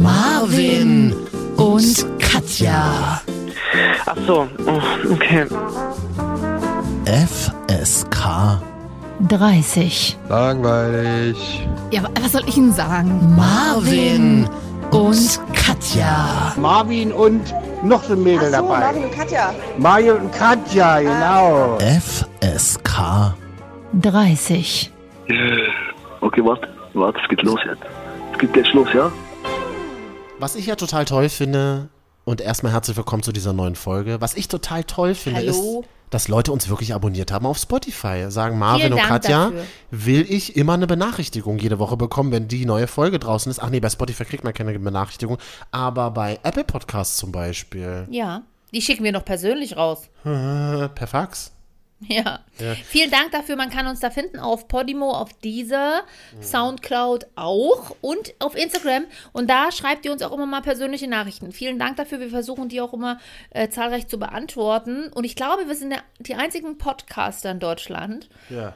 Marvin und Katja. Ach so, oh, okay. FSK 30. Langweilig. Ja, wa- was soll ich Ihnen sagen? Marvin und Katja. Marvin und noch so ein Mädel Ach so, dabei. Marvin und Katja. Mario und Katja, genau. FSK 30. Okay, warte, warte, es geht los jetzt. Es geht jetzt los, ja? Was ich ja total toll finde, und erstmal herzlich willkommen zu dieser neuen Folge. Was ich total toll finde, Hallo. ist, dass Leute uns wirklich abonniert haben auf Spotify. Sagen Marvin Vielen und Dank Katja, dafür. will ich immer eine Benachrichtigung jede Woche bekommen, wenn die neue Folge draußen ist. Ach nee, bei Spotify kriegt man keine Benachrichtigung, aber bei Apple Podcasts zum Beispiel. Ja, die schicken wir noch persönlich raus. Per Fax. Ja. Vielen Dank dafür. Man kann uns da finden auf Podimo, auf dieser, Soundcloud auch und auf Instagram. Und da schreibt ihr uns auch immer mal persönliche Nachrichten. Vielen Dank dafür. Wir versuchen die auch immer äh, zahlreich zu beantworten. Und ich glaube, wir sind der, die einzigen Podcaster in Deutschland, Ja.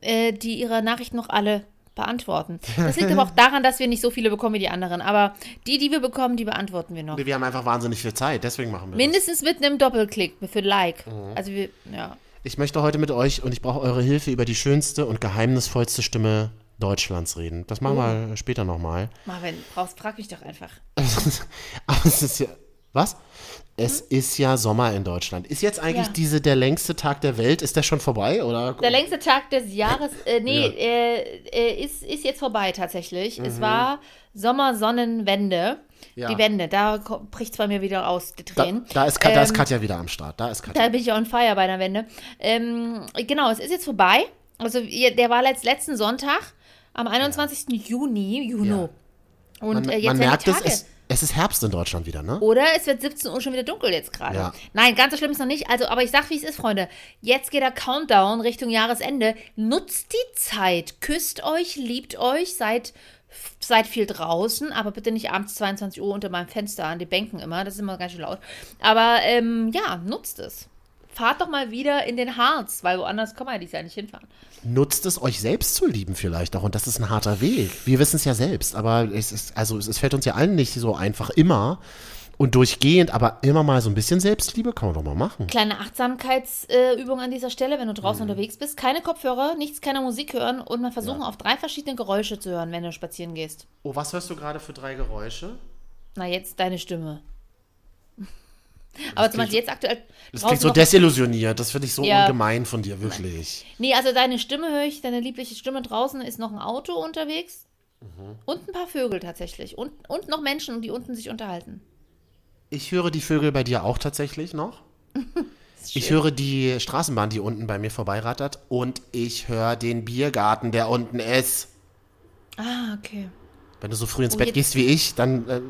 äh, die ihre Nachrichten noch alle beantworten. Das liegt aber auch daran, dass wir nicht so viele bekommen wie die anderen. Aber die, die wir bekommen, die beantworten wir noch. Wir haben einfach wahnsinnig viel Zeit, deswegen machen wir das. Mindestens mit einem Doppelklick für Like. Also wir, ja. Ich möchte heute mit euch und ich brauche eure Hilfe über die schönste und geheimnisvollste Stimme Deutschlands reden. Das machen wir später nochmal. Marvin, brauchst, frag mich doch einfach. Aber es ist ja. Was? Es ist ja Sommer in Deutschland. Ist jetzt eigentlich Ja. diese der längste Tag der Welt? Ist der schon vorbei? Oder? Der längste Tag des Jahres, äh, nee, Ja. äh, äh, ist, ist jetzt vorbei tatsächlich. Es war Sommersonnenwende. Ja. Die Wende, da bricht es bei mir wieder aus, die Da, Tränen. da, ist, Ka- da ist Ähm, Katja wieder am Start. Da ist Katja. Da bin ich on fire bei der Wende. Ähm, genau, es ist jetzt vorbei. Also der war letzt, letzten Sonntag am 21. Juni, Juno. Und man äh, jetzt man merkt es, es, es ist Herbst in Deutschland wieder, ne? Oder es wird 17 Uhr schon wieder dunkel jetzt gerade. Ja. Nein, ganz so schlimm ist noch nicht. Also, aber ich sag, wie es ist, Freunde. Jetzt geht der Countdown Richtung Jahresende. Nutzt die Zeit. Küsst euch, liebt euch, seid, seid viel draußen, aber bitte nicht abends 22 Uhr unter meinem Fenster an die Bänken immer. Das ist immer ganz schön laut. Aber ähm, ja, nutzt es. Fahrt doch mal wieder in den Harz, weil woanders kann man ja nicht hinfahren. Nutzt es, euch selbst zu lieben vielleicht auch. Und das ist ein harter Weg. Wir wissen es ja selbst. Aber es ist, also es fällt uns ja allen nicht so einfach immer und durchgehend, aber immer mal so ein bisschen Selbstliebe kann man doch mal machen. Kleine Achtsamkeitsübung an dieser Stelle, wenn du Mhm. draußen unterwegs bist. Keine Kopfhörer, nichts, keine Musik hören und mal versuchen, auf drei verschiedene Geräusche zu hören, wenn du spazieren gehst. Oh, was hörst du gerade für drei Geräusche? Na, jetzt deine Stimme. Aber zum Beispiel jetzt aktuell. Das klingt so desillusioniert. Das finde ich so Ja. ungemein von dir, wirklich. Nee, also deine Stimme höre ich, deine liebliche Stimme draußen ist noch ein Auto unterwegs. Mhm. Und ein paar Vögel tatsächlich. Und, und noch Menschen, die unten sich unterhalten. Ich höre die Vögel bei dir auch tatsächlich noch. Ich höre die Straßenbahn, die unten bei mir vorbeirattert. Und ich höre den Biergarten, der unten ist. Ah, okay. Wenn du so früh ins Oh, Bett gehst wie ich, dann äh,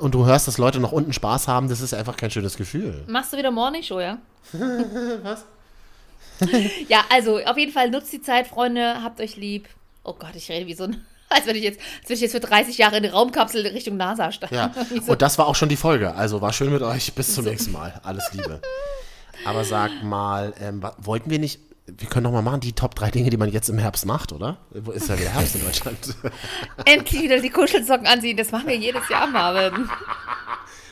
und du hörst, dass Leute noch unten Spaß haben, das ist einfach kein schönes Gefühl. Machst du wieder Morning Show, ja? Was? ja, also auf jeden Fall nutzt die Zeit, Freunde, habt euch lieb. Oh Gott, ich rede wie so ein. Als wenn ich jetzt, als wenn ich jetzt für 30 Jahre in die Raumkapsel Richtung NASA steige. Ja. So. Und das war auch schon die Folge. Also war schön mit euch. Bis zum nächsten Mal. Alles Liebe. Aber sag mal, ähm, wollten wir nicht. Wir können doch mal machen, die Top 3 Dinge, die man jetzt im Herbst macht, oder? Wo Ist ja wieder Herbst in Deutschland. Endlich wieder die Kuschelsocken anziehen. Das machen wir jedes Jahr, Marvin.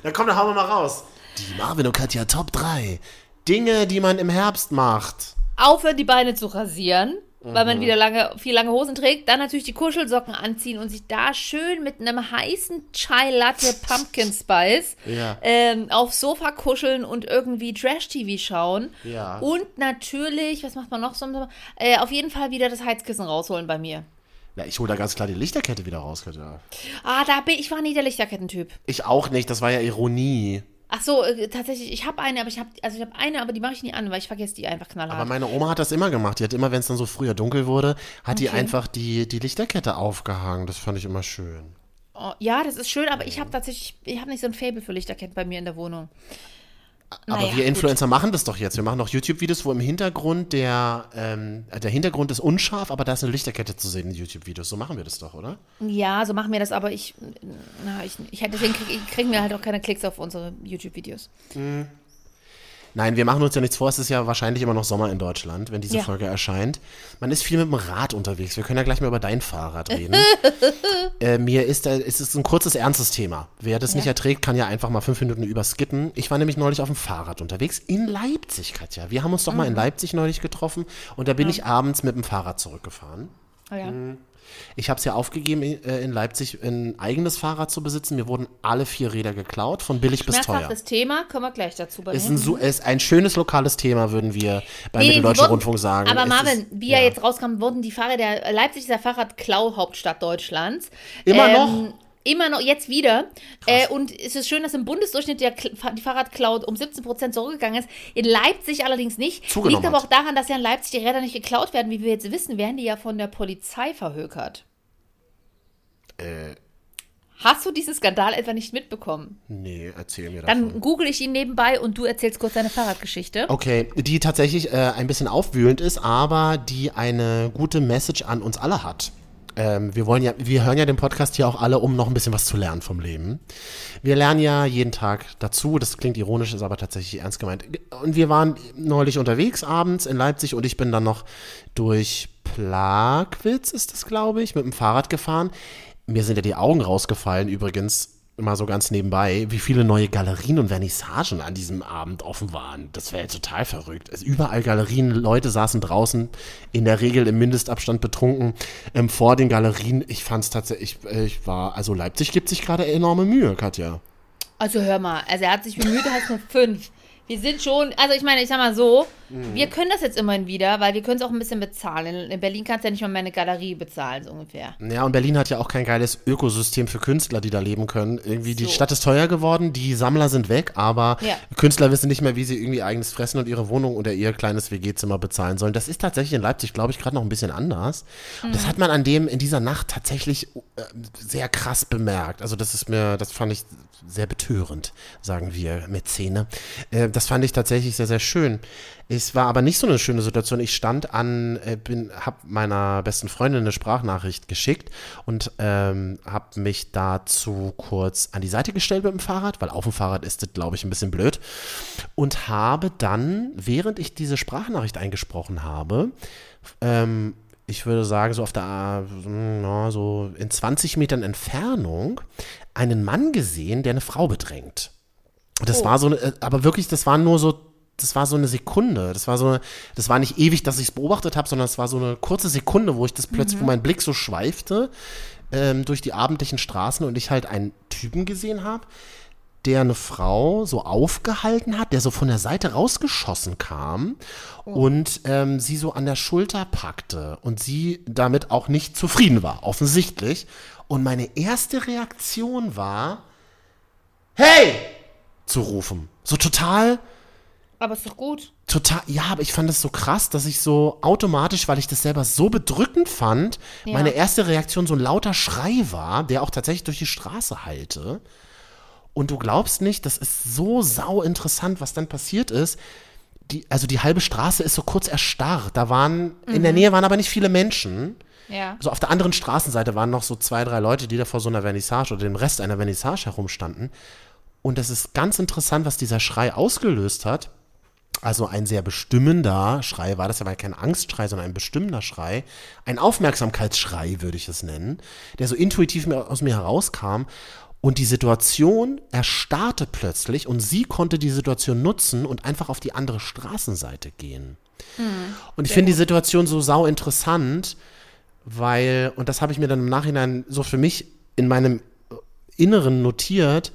Dann komm, dann hauen wir mal raus. Die Marvin und Katja Top 3. Dinge, die man im Herbst macht. Aufhören, die Beine zu rasieren, weil Mhm. man wieder lange, viel lange Hosen trägt. Dann natürlich die Kuschelsocken anziehen und sich da schön mit einem heißen Chai Latte Pumpkin Spice Ja. ähm, aufs Sofa kuscheln und irgendwie Trash-TV schauen. Ja. Und natürlich, was macht man noch so? im Sommer? Äh, auf jeden Fall wieder das Heizkissen rausholen bei mir. Ja, ich hole da ganz klar die Lichterkette wieder raus, Katja. Ah, da bin ich war nie der Lichterkettentyp. Ich auch nicht, das war ja Ironie. Ach so, äh, tatsächlich, ich habe eine, aber ich habe also ich habe eine, aber die mache ich nie an, weil ich vergesse die einfach knallhart. Aber meine Oma hat das immer gemacht. Die hat immer, wenn es dann so früher dunkel wurde, hat die Okay. einfach die, die Lichterkette aufgehangen. Das fand ich immer schön. Oh, ja, das ist schön, aber ich habe tatsächlich, ich habe nicht so ein Fable für Lichterketten bei mir in der Wohnung. Aber Naja, wir gut. Influencer machen das doch jetzt. Wir machen doch YouTube-Videos, wo im Hintergrund der, ähm, der Hintergrund ist unscharf, aber da ist eine Lichterkette zu sehen in YouTube-Videos. So machen wir das doch, oder? Ja, so machen wir das, aber ich, na, ich, ich deswegen kriege kriegen wir halt auch keine Klicks auf unsere YouTube-Videos. Nein, wir machen uns ja nichts vor. Es ist ja wahrscheinlich immer noch Sommer in Deutschland, wenn diese Ja. Folge erscheint. Man ist viel mit dem Rad unterwegs. Wir können ja gleich mal über dein Fahrrad reden. äh, mir ist, da- es ist ein kurzes, ernstes Thema. Wer das nicht erträgt, kann ja einfach mal fünf Minuten überskippen. Ich war nämlich neulich auf dem Fahrrad unterwegs in Leipzig, Katja. Wir haben uns doch mal in Mhm. Leipzig neulich getroffen und da bin ich abends mit dem Fahrrad zurückgefahren. Oh ja. Ich habe es ja aufgegeben, äh, in Leipzig ein eigenes Fahrrad zu besitzen. Mir wurden alle vier Räder geklaut, von billig bis teuer. Schmerzhaftes Thema, kommen wir gleich dazu bei Ist ein, ist ein schönes lokales Thema, würden wir beim Nee, Mitteldeutschen wurden- Rundfunk sagen. Aber Es Marvin, ist- wie ja jetzt rauskam, wurden die Fahrräder, Leipzig ist ja Fahrradklau-Hauptstadt Deutschlands. Immer Ähm, noch? Immer noch, jetzt wieder. Äh, und es ist schön, dass im Bundesdurchschnitt der, die Fahrradcloud um 17 Prozent zurückgegangen ist. In Leipzig allerdings nicht. Zugenommen Liegt aber auch daran, dass ja in Leipzig die Räder nicht geklaut werden. Wie wir jetzt wissen, werden die ja von der Polizei verhökert. Äh, Hast du diesen Skandal etwa nicht mitbekommen? nee, erzähl mir Dann davon. google ich ihn nebenbei und du erzählst kurz deine Fahrradgeschichte. Okay, die tatsächlich äh, ein bisschen aufwühlend ist, aber die eine gute Message an uns alle hat. Ähm, wir wollen ja, wir hören ja den Podcast hier auch alle, um noch ein bisschen was zu lernen vom Leben. Wir lernen ja jeden Tag dazu. Das klingt ironisch, ist aber tatsächlich ernst gemeint. Und wir waren neulich unterwegs abends in Leipzig und ich bin dann noch durch Plagwitz, ist das glaube ich, mit dem Fahrrad gefahren. Mir sind ja die Augen rausgefallen übrigens. Mal so ganz nebenbei, wie viele neue Galerien und Vernissagen an diesem Abend offen waren. Das wäre ja total verrückt. Also überall Galerien, Leute saßen draußen, in der Regel im Mindestabstand betrunken, ähm, vor den Galerien. Ich fand es tatsächlich, ich, ich war, also Leipzig gibt sich gerade enorme Mühe, Katja. Also hör mal, also er hat sich bemüht, er hat eine 5. Wir sind schon, also ich meine, ich sag mal so, Mhm. wir können das jetzt immerhin wieder, weil wir können es auch ein bisschen bezahlen. In, in Berlin kannst du ja nicht mal mehr eine Galerie bezahlen, so ungefähr. Ja, und Berlin hat ja auch kein geiles Ökosystem für Künstler, die da leben können. Irgendwie, die So. Stadt ist teuer geworden, die Sammler sind weg, aber Ja. Künstler wissen nicht mehr, wie sie irgendwie eigenes Fressen und ihre Wohnung oder ihr kleines WG-Zimmer bezahlen sollen. Das ist tatsächlich in Leipzig, glaube ich, gerade noch ein bisschen anders. Und das hat man an dem, in dieser Nacht tatsächlich äh, sehr krass bemerkt. Also das ist mir, das fand ich sehr betörend, sagen wir Mäzene. Äh, das fand ich tatsächlich sehr, sehr schön. Es war aber nicht so eine schöne Situation. Ich stand an, äh, bin, hab meiner besten Freundin eine Sprachnachricht geschickt und ähm, habe mich dazu kurz an die Seite gestellt mit dem Fahrrad, weil auf dem Fahrrad ist das, glaube ich, ein bisschen blöd. Und habe dann, während ich diese Sprachnachricht eingesprochen habe, ähm, ich würde sagen, so auf der, na, so in 20 Metern Entfernung, einen Mann gesehen, der eine Frau bedrängt. Das war so, äh, aber wirklich, das war nur so, das war so eine Sekunde. Das war so, eine, das war nicht ewig, dass ich es beobachtet habe, sondern es war so eine kurze Sekunde, wo ich das plötzlich, wo mein Blick so schweifte ähm, durch die abendlichen Straßen und ich halt einen Typen gesehen habe, der eine Frau so aufgehalten hat, der so von der Seite rausgeschossen kam und ähm, sie so an der Schulter packte und sie damit auch nicht zufrieden war, offensichtlich. Und meine erste Reaktion war, hey, zu rufen. So total, Aber ist doch gut. total, ja, aber ich fand das so krass, dass ich so automatisch, weil ich das selber so bedrückend fand, Ja. meine erste Reaktion so ein lauter Schrei war, der auch tatsächlich durch die Straße hallte. Und du glaubst nicht, das ist so sau interessant, was dann passiert ist. Die, also die halbe Straße ist so kurz erstarrt. Da waren, in der Nähe waren aber nicht viele Menschen. Ja. So auf der anderen Straßenseite waren noch so zwei, drei Leute, die da vor so einer Vernissage oder dem Rest einer Vernissage herumstanden. Und es ist ganz interessant, was dieser Schrei ausgelöst hat. Also ein sehr bestimmender Schrei war das aber kein Angstschrei, sondern ein bestimmender Schrei. Ein Aufmerksamkeitsschrei, würde ich es nennen, der so intuitiv aus mir herauskam. Und die Situation erstarrte plötzlich und sie konnte die Situation nutzen und einfach auf die andere Straßenseite gehen. und ich finde die Situation so sau interessant, weil, und das habe ich mir dann im Nachhinein so für mich in meinem Inneren notiert,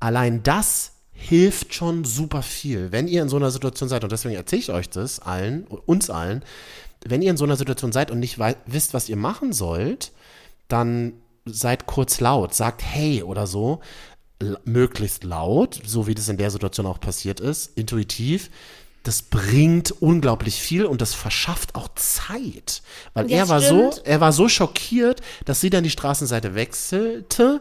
allein das hilft schon super viel. Wenn ihr in so einer Situation seid, und deswegen erzähle ich euch das allen, uns allen, wenn ihr in so einer Situation seid und nicht wisst, was ihr machen sollt, dann seid kurz laut, sagt hey oder so, möglichst laut, so wie das in der Situation auch passiert ist, intuitiv. Das bringt unglaublich viel und das verschafft auch Zeit. Weil Ja, er war so, stimmt. er war so schockiert, dass sie dann die Straßenseite wechselte.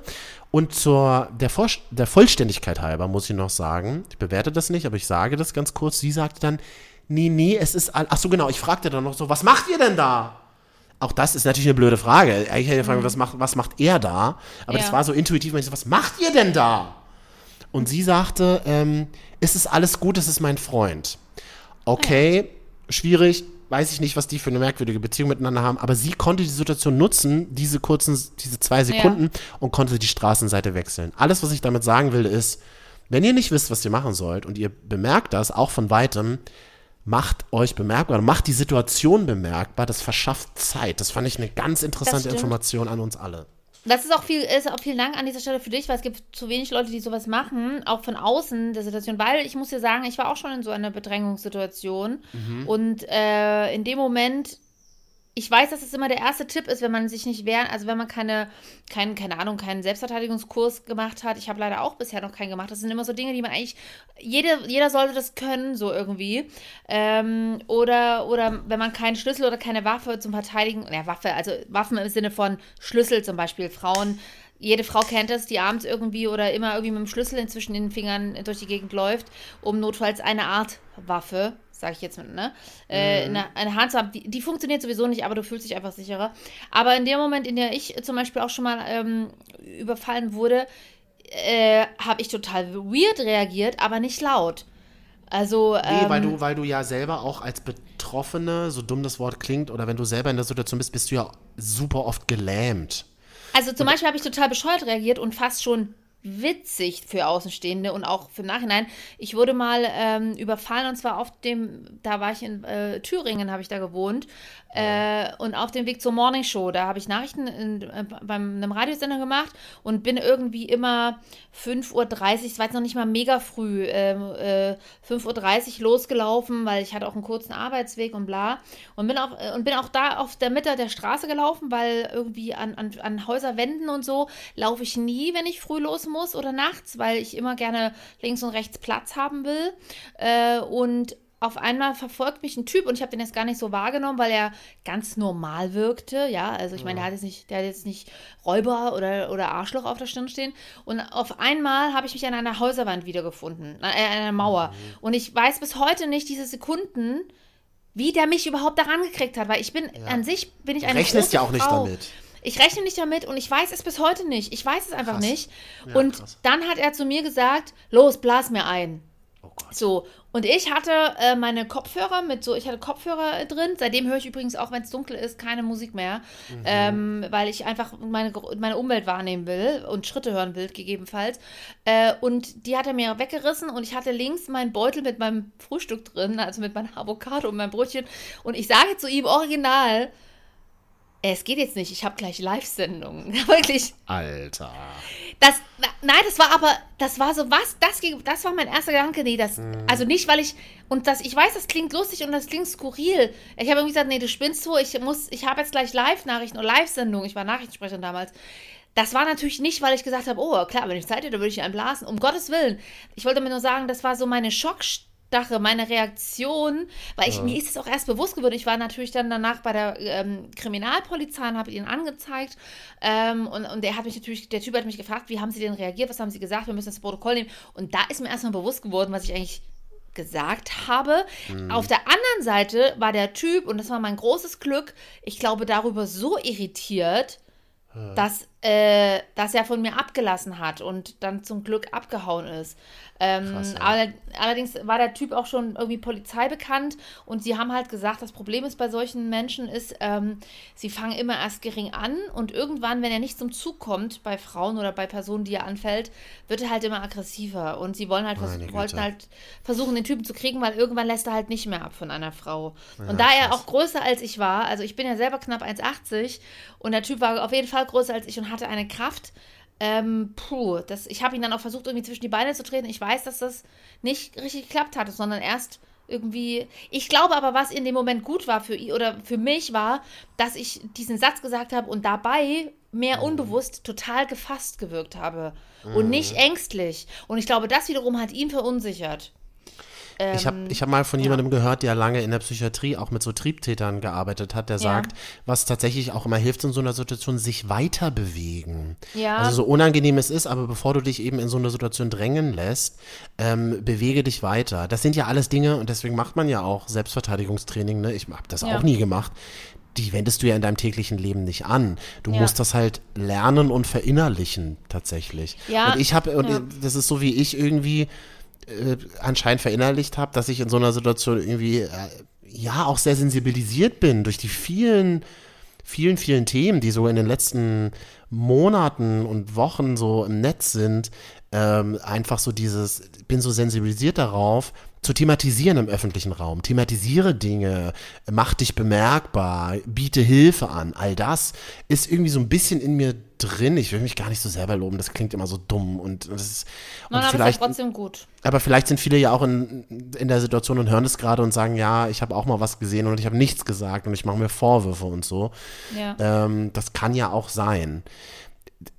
Und zur der, Vor der Vollständigkeit halber muss ich noch sagen, ich bewerte das nicht, aber ich sage das ganz kurz. Sie sagte dann, nee, nee, es ist, all- ach so genau, ich fragte dann noch so, was macht ihr denn da? Auch das ist natürlich eine blöde Frage. Eigentlich hätte ich gefragt, was macht, was macht er da? Aber Ja. das war so intuitiv, ich so, was macht ihr denn da? Und sie sagte, ähm, es ist alles gut, es ist mein Freund. Okay, schwierig, weiß ich nicht, was die für eine merkwürdige Beziehung miteinander haben, aber sie konnte die Situation nutzen, diese kurzen, diese zwei Sekunden, und konnte die Straßenseite wechseln. Alles, was ich damit sagen will, ist, wenn ihr nicht wisst, was ihr machen sollt und ihr bemerkt das, auch von weitem, macht euch bemerkbar, macht die Situation bemerkbar, das verschafft Zeit. Das fand ich eine ganz interessante. Information an uns alle. Das ist auch viel, ist auch vielen Dank an dieser Stelle für dich, weil es gibt zu wenig Leute, die sowas machen, auch von außen der Situation. Weil ich muss dir sagen, ich war auch schon in so einer Bedrängungssituation. Und äh, in dem Moment, ich weiß, dass es immer der erste Tipp ist, wenn man sich nicht wehren, also wenn man keine, kein, keine Ahnung, keinen Selbstverteidigungskurs gemacht hat. Ich habe leider auch bisher noch keinen gemacht. Das sind immer so Dinge, die man eigentlich, jede, jeder sollte das können, so irgendwie. Ähm, oder, oder wenn man keinen Schlüssel oder keine Waffe zum Verteidigen, ja, Waffe, also Waffen im Sinne von Schlüssel zum Beispiel. Frauen, jede Frau kennt das, die abends irgendwie oder immer irgendwie mit dem Schlüssel inzwischen in den Fingern durch die Gegend läuft, um notfalls eine Art Waffe, sage ich jetzt mal, ne, äh, Mhm. eine, Hand zu haben. Die, die funktioniert sowieso nicht, aber du fühlst dich einfach sicherer. Aber in dem Moment, in der ich zum Beispiel auch schon mal ähm, überfallen wurde, äh, habe ich total weird reagiert, aber nicht laut. Also, Nee, ähm, weil du, weil du ja selber auch als Betroffene, so dumm das Wort klingt, oder wenn du selber in der Situation bist, bist du ja super oft gelähmt. Also zum Beispiel habe ich total bescheuert reagiert und fast schon witzig für Außenstehende und auch für Nachhinein. Ich wurde mal ähm, überfallen und zwar auf dem, da war ich in äh, Thüringen, habe ich da gewohnt äh, und auf dem Weg zur Morning Show, da habe ich Nachrichten in, äh, beim einem Radiosender gemacht und bin irgendwie immer 5.30 Uhr, es war jetzt noch nicht mal mega früh, ähm, äh, 5.30 Uhr losgelaufen, weil ich hatte auch einen kurzen Arbeitsweg und bla. Und bin auch, äh, und bin auch da auf der Mitte der Straße gelaufen, weil irgendwie an, an, an Häuserwänden und so laufe ich nie, wenn ich früh los muss oder nachts, weil ich immer gerne links und rechts Platz haben will. Äh, und auf einmal verfolgt mich ein Typ und ich habe den jetzt gar nicht so wahrgenommen, weil er ganz normal wirkte. Ja, also ich meine, der hat jetzt nicht, der hat jetzt nicht Räuber oder, oder Arschloch auf der Stirn stehen. Und auf einmal habe ich mich an einer Häuserwand wiedergefunden, äh, an einer Mauer. Und ich weiß bis heute nicht diese Sekunden, wie der mich überhaupt daran gekriegt hat, weil ich bin an sich bin ich eine Rechnest große ja auch nicht Frau. damit. Ich rechne nicht damit und ich weiß es bis heute nicht. Ich weiß es einfach Krass. nicht. Ja, und krass. dann hat er zu mir gesagt, los, blas mir ein. Oh Gott. So, und ich hatte äh, meine Kopfhörer mit so, ich hatte Kopfhörer äh, drin. Seitdem höre ich übrigens auch, wenn es dunkel ist, keine Musik mehr, Mhm. ähm, weil ich einfach meine, meine Umwelt wahrnehmen will und Schritte hören will, gegebenenfalls. Äh, und die hat er mir weggerissen und ich hatte links meinen Beutel mit meinem Frühstück drin, also mit meinem Avocado und meinem Brötchen. Und ich sage zu ihm original, es geht jetzt nicht, ich habe gleich Live-Sendungen. Wirklich. Alter. Das, nein, das war aber, das war so, was, das, das war mein erster Gedanke, nee, das, also nicht, weil ich, und das, ich weiß, das klingt lustig und das klingt skurril. Ich habe irgendwie gesagt, nee, du spinnst so, ich muss, ich habe jetzt gleich Live-Nachrichten oder Live-Sendungen, ich war Nachrichtensprecherin damals. Das war natürlich nicht, weil ich gesagt habe, oh, klar, wenn ich Zeit hätte, würde ich einen blasen. Um Gottes Willen. Ich wollte mir nur sagen, das war so meine Schockstache, meine Reaktion, weil ich, mir ist es auch erst bewusst geworden. Ich war natürlich dann danach bei der ähm, Kriminalpolizei und habe ihn angezeigt. Ähm, und, und der hat mich natürlich, der Typ hat mich gefragt, wie haben Sie denn reagiert, was haben Sie gesagt, wir müssen das Protokoll nehmen. Und da ist mir erstmal bewusst geworden, was ich eigentlich gesagt habe. Auf der anderen Seite war der Typ, und das war mein großes Glück, ich glaube, darüber so irritiert, dass, äh, dass er von mir abgelassen hat und dann zum Glück abgehauen ist. Ähm, Krass, ja. aller, allerdings war der Typ auch schon irgendwie Polizei bekannt und sie haben halt gesagt, das Problem ist bei solchen Menschen ist, ähm, sie fangen immer erst gering an und irgendwann, wenn er nicht zum Zug kommt, bei Frauen oder bei Personen, die er anfällt, wird er halt immer aggressiver und sie wollen halt vers wollten halt versuchen, den Typen zu kriegen, weil irgendwann lässt er halt nicht mehr ab von einer Frau. Ja, und da er auch größer als ich war, also ich bin ja selber knapp 1,80 und der Typ war auf jeden Fall größer als ich und hatte eine Kraft. Ähm, puh, das, ich habe ihn dann auch versucht, irgendwie zwischen die Beine zu treten. Ich weiß, dass das nicht richtig geklappt hatte, sondern erst irgendwie. Ich glaube aber, was in dem Moment gut war für ihn oder für mich war, dass ich diesen Satz gesagt habe und dabei mehr Mhm. unbewusst total gefasst gewirkt habe und nicht ängstlich. Und ich glaube, das wiederum hat ihn verunsichert. Ich habe Ähm, ich hab mal von ja. jemandem gehört, der lange in der Psychiatrie auch mit so Triebtätern gearbeitet hat, der sagt, was tatsächlich auch immer hilft in so einer Situation, sich weiter bewegen. Ja. Also so unangenehm es ist, aber bevor du dich eben in so eine Situation drängen lässt, ähm, bewege dich weiter. Das sind ja alles Dinge und deswegen macht man ja auch Selbstverteidigungstraining. Ne? Ich habe das Ja. auch nie gemacht. die wendest du ja in deinem täglichen Leben nicht an. Du Ja. musst das halt lernen und verinnerlichen tatsächlich. Ja, Und ich habe, und ja. das ist so wie ich irgendwie äh, anscheinend verinnerlicht habe, dass ich in so einer Situation irgendwie äh, ja auch sehr sensibilisiert bin durch die vielen vielen, vielen Themen, die so in den letzten Monaten und Wochen so im Netz sind, ähm, einfach so dieses, bin so sensibilisiert darauf, zu thematisieren im öffentlichen Raum. Thematisiere Dinge, mach dich bemerkbar, biete Hilfe an. All das ist irgendwie so ein bisschen in mir drin. Ich will mich gar nicht so selber loben, das klingt immer so dumm und, das ist, und Nein, aber ist vielleicht ja trotzdem gut. aber vielleicht sind viele ja auch in, in der Situation und hören es gerade und sagen, ja, ich habe auch mal was gesehen und ich habe nichts gesagt und ich mache mir Vorwürfe und so. Ja. Ähm, das kann ja auch sein.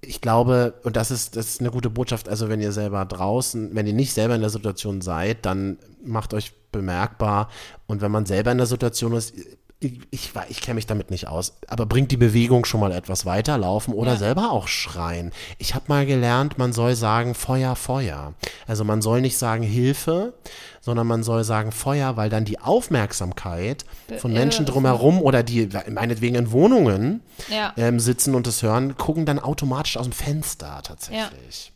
Ich glaube, und das ist, das ist eine gute Botschaft, also wenn ihr selber draußen, wenn ihr nicht selber in der Situation seid, dann macht euch bemerkbar. Und wenn man selber in der Situation ist, ich, ich, kenne mich damit nicht aus, aber bringt die Bewegung schon mal etwas weiterlaufen oder Ja. selber auch schreien. Ich habe mal gelernt, man soll sagen Feuer, Feuer. Also man soll nicht sagen Hilfe, sondern man soll sagen Feuer, weil dann die Aufmerksamkeit von Menschen drumherum oder die meinetwegen in Wohnungen Ja. ähm, sitzen und es hören, gucken dann automatisch aus dem Fenster tatsächlich. Ja,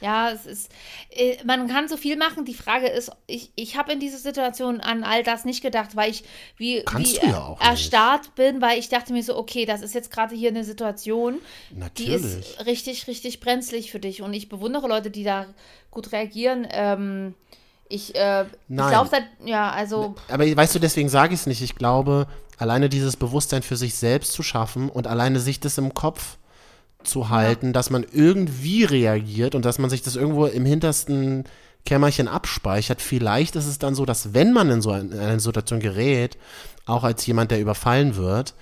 es ist, äh, man kann so viel machen. Die Frage ist, ich, ich habe in dieser Situation an all das nicht gedacht, weil ich wie, Kannst wie ja nicht. erstarrt bin, weil ich dachte mir so, okay, das ist jetzt gerade hier eine Situation, die Natürlich. ist richtig, richtig brenzlig für dich. Und ich bewundere Leute, die da gut reagieren. Ähm, ich äh, ich Nein. glaube, ja, also, Aber weißt du, deswegen sage ich es nicht. Ich glaube, alleine dieses Bewusstsein für sich selbst zu schaffen und alleine sich das im Kopf zu halten, dass man irgendwie reagiert und dass man sich das irgendwo im hintersten Kämmerchen abspeichert. Vielleicht ist es dann so, dass wenn man in so ein- in eine Situation gerät, auch als jemand, der überfallen wird,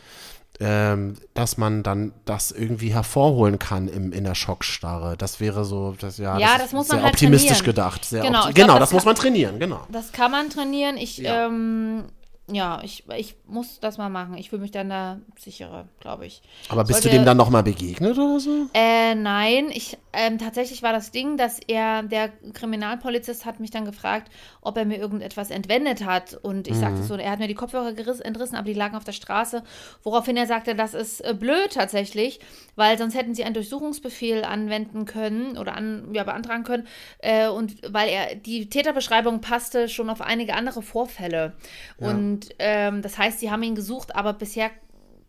ähm, dass man dann das irgendwie hervorholen kann im, in der Schockstarre. Das wäre so, das, ja, Ja, ist das muss sehr man halt optimistisch trainieren. gedacht. Sehr Genau, opti- glaub, genau, das das muss man trainieren, genau. das kann man trainieren. Ich, Ja. ähm, ja, ich, ich muss das mal machen. Ich fühle mich dann da sicherer, glaube ich. Aber bist du Sollte- dem dann nochmal begegnet oder so? Äh, nein, ich, ähm, tatsächlich war das Ding, dass er, der Kriminalpolizist hat mich dann gefragt, ob er mir irgendetwas entwendet hat. Und ich Mhm. sagte so, er hat mir die Kopfhörer geriss, entrissen, aber die lagen auf der Straße. Woraufhin er sagte, das ist äh, blöd tatsächlich, weil sonst hätten sie einen Durchsuchungsbefehl anwenden können oder an, ja, beantragen können. Äh, und weil er, die Täterbeschreibung passte schon auf einige andere Vorfälle. Und ähm, das heißt, sie haben ihn gesucht, aber bisher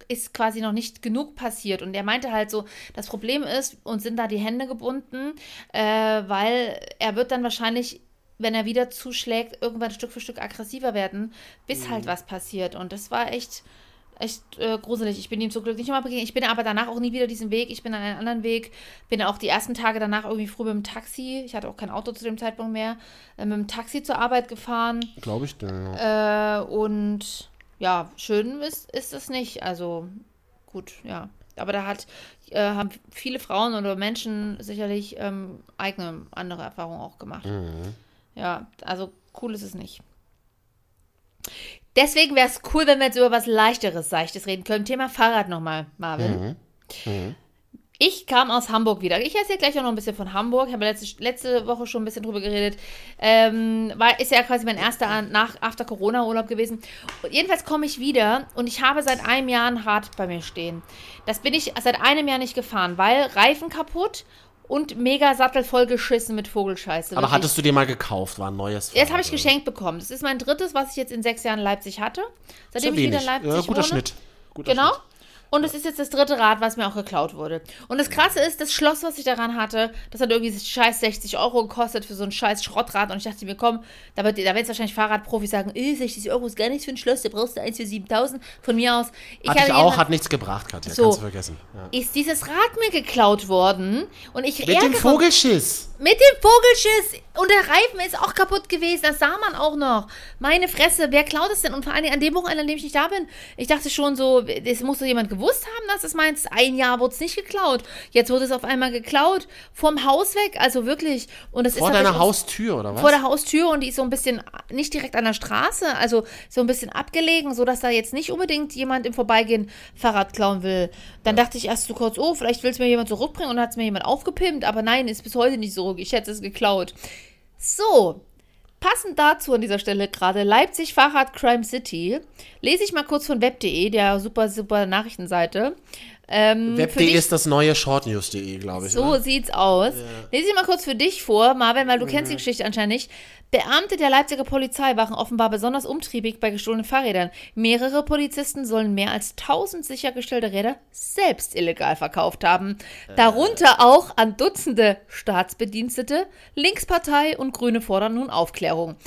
ist quasi noch nicht genug passiert. Und er meinte halt so, das Problem ist, uns sind da die Hände gebunden, äh, weil er wird dann wahrscheinlich, wenn er wieder zuschlägt, irgendwann Stück für Stück aggressiver werden, bis halt was passiert. Und das war echt, echt äh, gruselig. Ich bin ihm zum Glück nicht nochmal begegnet. Ich bin aber danach auch nie wieder diesen Weg. Ich bin an einen anderen Weg. Bin auch die ersten Tage danach irgendwie früh mit dem Taxi, ich hatte auch kein Auto zu dem Zeitpunkt mehr, äh, mit dem Taxi zur Arbeit gefahren. Glaube ich, ja. Äh, und ja, schön ist, ist es nicht. Also gut, ja. Aber da hat, äh, haben viele Frauen oder Menschen sicherlich ähm, eigene andere Erfahrungen auch gemacht. Ja, also cool ist es nicht. Deswegen wäre es cool, wenn wir jetzt über was leichteres, seichtes reden können. Thema Fahrrad nochmal, Marvin. Ich kam aus Hamburg wieder. Ich erzähle gleich auch noch ein bisschen von Hamburg. Ich habe letzte, letzte Woche schon ein bisschen drüber geredet. Ähm, war, ist ja quasi mein erster nach After Corona Urlaub gewesen. Und jedenfalls komme ich wieder und ich habe seit einem Jahr ein Rad bei mir stehen. Das bin ich seit einem Jahr nicht gefahren, weil Reifen kaputt und mega Sattel vollgeschissen mit Vogelscheiße. Aber Wirklich. hattest du dir mal gekauft? War ein neues Jetzt habe ich geschenkt bekommen. Das ist mein drittes, was ich jetzt in sechs Jahren in Leipzig hatte. Seitdem ich wieder in. Leipzig ja, guter wohne. Schnitt. Guter Genau. Schnitt. Und es ist jetzt das dritte Rad, was mir auch geklaut wurde. Und das Krasse ist, das Schloss, was ich daran hatte, das hat irgendwie scheiß 60 Euro gekostet für so ein scheiß Schrottrad. Und ich dachte mir, komm, da, wird, da werden jetzt wahrscheinlich Fahrradprofis sagen, äh, 60 Euro ist gar nichts für ein Schloss, da brauchst du eins für 7000. Von mir aus. Ich Hatte ich auch, hat nichts gebracht, Katja. So. Kannst du vergessen. Ja. ist dieses Rad mir geklaut worden. Und ich Mit dem Vogelschiss. mit dem Vogelschiss. Und der Reifen ist auch kaputt gewesen. Das sah man auch noch. Meine Fresse, wer klaut es denn? Und vor Dingen an dem Wochenende, an dem ich nicht da bin. Ich dachte schon so, das muss doch jemand gewusst haben, dass es meins ist. Ein Jahr wurde es nicht geklaut. Jetzt wurde es auf einmal geklaut. Vorm Haus weg. Also wirklich. Und Vor ist deiner tatsächlich auch- Haustür, oder was? vor der Haustür und die ist so ein bisschen nicht direkt an der Straße, also so ein bisschen abgelegen, so dass da jetzt nicht unbedingt jemand im Vorbeigehen Fahrrad klauen will. Dann dachte ich erst so kurz, oh, vielleicht will es mir jemand zurückbringen und hat es mir jemand aufgepimpt, aber nein, ist bis heute nicht zurück. Ich hätte es geklaut. So, Passend dazu an dieser Stelle gerade Leipzig Fahrrad Crime City. Lese ich mal kurz von web.de, der super, super Nachrichtenseite. Ähm, Web.de ist das neue shortnews.de, glaube ich. so oder? sieht's aus. Lese ich mal kurz für dich vor, Marvin, weil du kennst die Geschichte anscheinend nicht. Beamte der Leipziger Polizei waren offenbar besonders umtriebig bei gestohlenen Fahrrädern. Mehrere Polizisten sollen mehr als 1000 sichergestellte Räder selbst illegal verkauft haben. Darunter auch an Dutzende Staatsbedienstete. Linkspartei und Grüne fordern nun Aufklärung.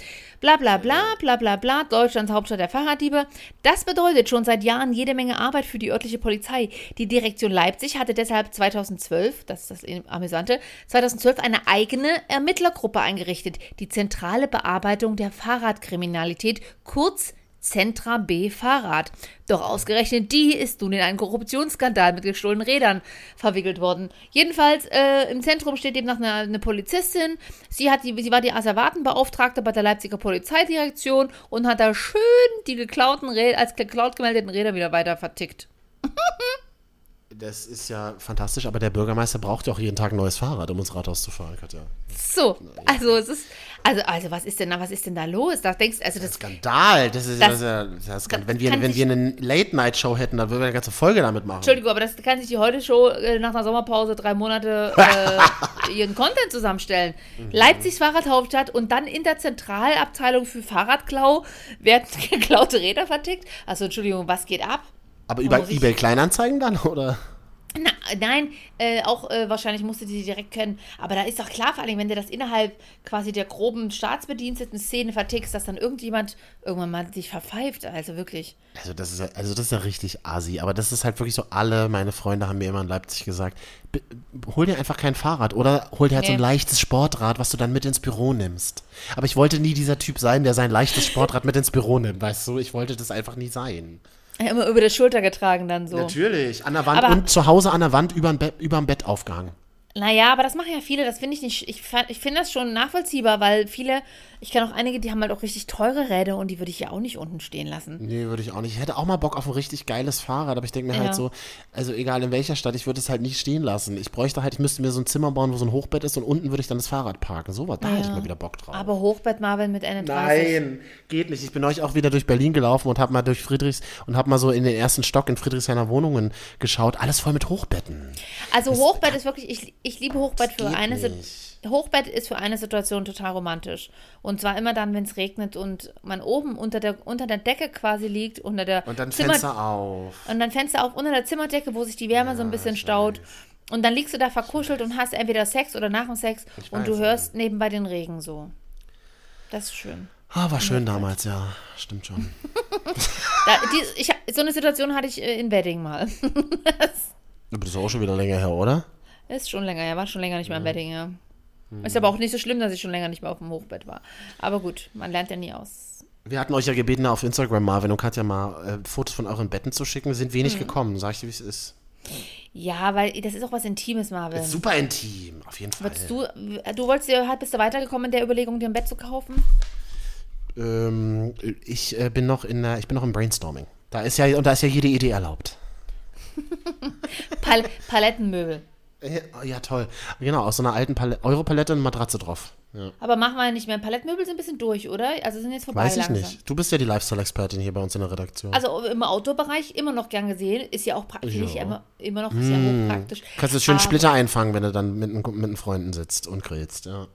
Bla bla bla, bla bla bla, Deutschlands Hauptstadt der Fahrraddiebe. Das bedeutet schon seit Jahren jede Menge Arbeit für die örtliche Polizei. Die Direktion Leipzig hatte deshalb 2012, das ist das Amüsante, 2012 eine eigene Ermittlergruppe eingerichtet, die zentrale Bearbeitung der Fahrradkriminalität, kurz Zentra B Fahrrad. Doch ausgerechnet die ist nun in einen Korruptionsskandal mit gestohlenen Rädern verwickelt worden. Jedenfalls äh, im Zentrum steht eben noch eine, eine Polizistin. Sie, hat die, sie war die Asservatenbeauftragte bei der Leipziger Polizeidirektion und hat da schön die geklauten Räder, als geklaut gemeldeten Räder wieder weiter vertickt. Das ist ja fantastisch, aber der Bürgermeister braucht ja auch jeden Tag ein neues Fahrrad, um ins Rathaus zu fahren, Katja. So, also es ist, also, also was ist denn da, was ist denn da los? Da denkst also das, Skandal! Das ist, Das- das, ist ja, das kann- wenn wir, wenn wir eine Late-Night-Show hätten, dann würden wir eine ganze Folge damit machen. Entschuldigung, aber das kann sich die Heute-Show äh, nach einer Sommerpause drei Monate äh, ihren Content zusammenstellen. Leipzigs Fahrradhauptstadt und dann in der Zentralabteilung für Fahrradklau werden geklaute Räder vertickt. Also Entschuldigung, was geht ab? Aber über Oh, eBay Kleinanzeigen dann, oder? Na, nein, äh, auch äh, wahrscheinlich musste die direkt kennen. Aber da ist doch klar, vor allem, wenn du das innerhalb quasi der groben staatsbediensteten Szene vertickst, dass dann irgendjemand irgendwann mal sich verpfeift. Also wirklich. Also das ist ja, also das ist ja richtig asi, aber das ist halt wirklich so, alle meine Freunde haben mir immer in Leipzig gesagt, "B- hol dir einfach kein Fahrrad oder hol dir halt so ein Nee. leichtes Sportrad, was du dann mit ins Büro nimmst. Aber ich wollte nie dieser Typ sein, der sein leichtes Sportrad mit ins Büro nimmt, weißt du? Ich wollte das einfach nie sein. Immer über der Schulter getragen dann so. Natürlich, an der Wand Aber- und zu Hause an der Wand überm Bett, überm Bett aufgehangen. Naja, aber das machen ja viele, das finde ich nicht. Ich, ich finde das schon nachvollziehbar, weil viele, ich kenne auch einige, die haben halt auch richtig teure Räder und die würde ich ja auch nicht unten stehen lassen. Nee, würde ich auch nicht. Ich hätte auch mal Bock auf ein richtig geiles Fahrrad, aber ich denke mir Ja. halt so, also egal in welcher Stadt, ich würde es halt nicht stehen lassen. Ich bräuchte halt, ich müsste mir so ein Zimmer bauen, wo so ein Hochbett ist und unten würde ich dann das Fahrrad parken. So was, da hätte ich mal wieder Bock drauf. Aber Hochbett Marvin mit einer 30. Nein, geht nicht. Ich bin euch auch wieder durch Berlin gelaufen und habe mal durch Friedrichs und habe mal so in den ersten Stock in Friedrichshainer Wohnungen geschaut. Alles voll mit Hochbetten. Also Hochbett ist wirklich, ich, ich liebe Hochbett für eine nicht. Hochbett ist für eine Situation total romantisch. Und zwar immer dann, wenn es regnet und man oben unter der, unter der Decke quasi liegt, unter der Und dann Zimmer- Fenster auf. Und dann Fenster auf unter der Zimmerdecke, wo sich die Wärme so ein bisschen staut. Und dann liegst du da verkuschelt und hast entweder Sex oder nach dem Sex und du weiß, hörst nebenbei den Regen so. Das ist schön. Ah, war schön damals, ja. Stimmt schon. Da, die, ich, so eine Situation hatte ich äh, in Wedding mal. Aber das ist auch schon wieder länger her, oder? Ist schon länger, ja, war schon länger nicht mehr in Wedding, ja. Ist aber auch nicht so schlimm, dass ich schon länger nicht mehr auf dem Hochbett war. Aber gut, man lernt ja nie aus. Wir hatten euch ja gebeten, auf Instagram, Marvin und Katja, mal äh, Fotos von euren Betten zu schicken. Wir sind wenig gekommen. Sag ich dir, wie es ist. Ja, weil das ist auch was Intimes, Marvin. Super intim, auf jeden Fall. Du, du wolltest bist du weitergekommen in der Überlegung, dir ein Bett zu kaufen? Ähm, ich äh, bin noch in der, ich bin noch im Brainstorming. Da ist ja, und da ist ja jede Idee erlaubt. Pal Palettenmöbel. Ja, ja, toll. Genau, aus so einer alten Pal Europalette eine Matratze drauf. Ja. Aber machen wir nicht mehr. Palettenmöbel sind ein bisschen durch, oder? Also sind jetzt vorbei Weiß ich langsam. nicht. Du bist ja die Lifestyle-Expertin hier bei uns in der Redaktion. Also im Outdoor-Bereich immer noch gern gesehen. Ist ja auch praktisch, Ja. Immer, immer noch sehr hochpraktisch. Kannst du schön Aber- Splitter einfangen, wenn du dann mit, mit den Freunden sitzt und grillst, ja.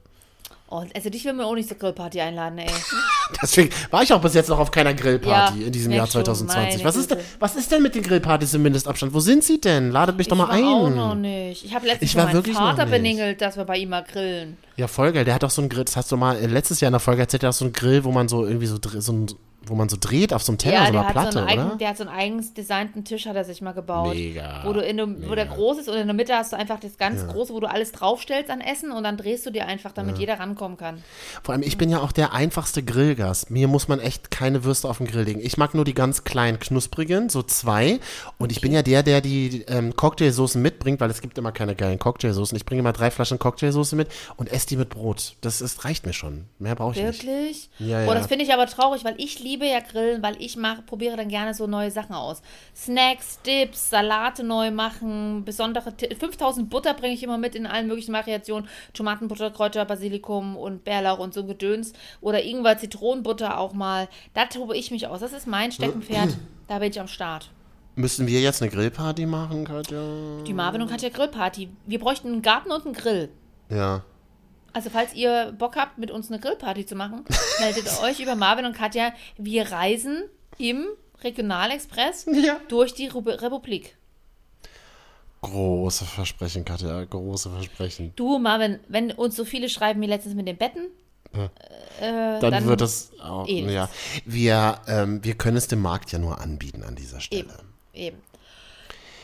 Oh, also dich will man auch nicht zur Grillparty einladen, ey. Deswegen war ich auch bis jetzt noch auf keiner Grillparty Ja, in diesem Jahr schon, 2020. meine Was ist, denn, was ist denn mit den Grillpartys im Mindestabstand? Wo sind sie denn? Ladet mich doch mal ich war auch ein. noch nicht. Ich habe letztens Ich meinen Vater beningelt, dass wir bei ihm mal grillen. Ja, voll geil. Der hat auch so einen Grill, das hast du mal äh, letztes Jahr in der Folge erzählt, der hat so einen Grill, wo man so irgendwie so, so ein, wo man so dreht auf so einem Teller, ja, so einer Platte, so einen oder? eigen, der hat so einen eigens designten Tisch, hat er sich mal gebaut. Mega, Wo, du in dem, wo der groß ist und in der Mitte hast du einfach das ganz große, wo du alles draufstellst an Essen und dann drehst du dir einfach, damit jeder rankommen kann. Vor allem, ich bin ja auch der einfachste Grillgast. Mir muss man echt keine Würste auf den Grill legen. Ich mag nur die ganz kleinen, knusprigen, so zwei. Und ich bin ja der, der die ähm, Cocktailsoßen mitbringt, weil es gibt immer keine geilen Cocktailsoßen. Ich bringe immer drei Flaschen Cocktailsoße mit und esse die mit Brot. Das ist, reicht mir schon. Mehr brauche ich nicht. Wirklich? Ja, ja. das finde ich aber traurig, weil ich liebe liebe ja Grillen, weil ich mach, probiere dann gerne so neue Sachen aus. Snacks, Dips, Salate neu machen, besondere Ti- 5000 Butter bringe ich immer mit in allen möglichen Variationen. Tomatenbutter, Kräuter, Basilikum und Bärlauch und so Gedöns. Oder Ingwer, Zitronenbutter auch mal. Da tobe ich mich aus. Das ist mein Steckenpferd. da bin ich am Start. Müssen wir jetzt eine Grillparty machen, Katja? Die Marvin und Katja Grillparty. Wir bräuchten einen Garten und einen Grill. Ja. Also falls ihr Bock habt, mit uns eine Grillparty zu machen, meldet euch über Marvin und Katja. Wir reisen im Regionalexpress Ja. durch die Republik. Große Versprechen, Katja, große Versprechen. Du, Marvin, wenn uns so viele schreiben wie letztens mit den Betten, äh, Dann, dann wird es auch, eh nichts. ja. Wir, ähm, wir können es dem Markt ja nur anbieten an dieser Stelle. eben, eben.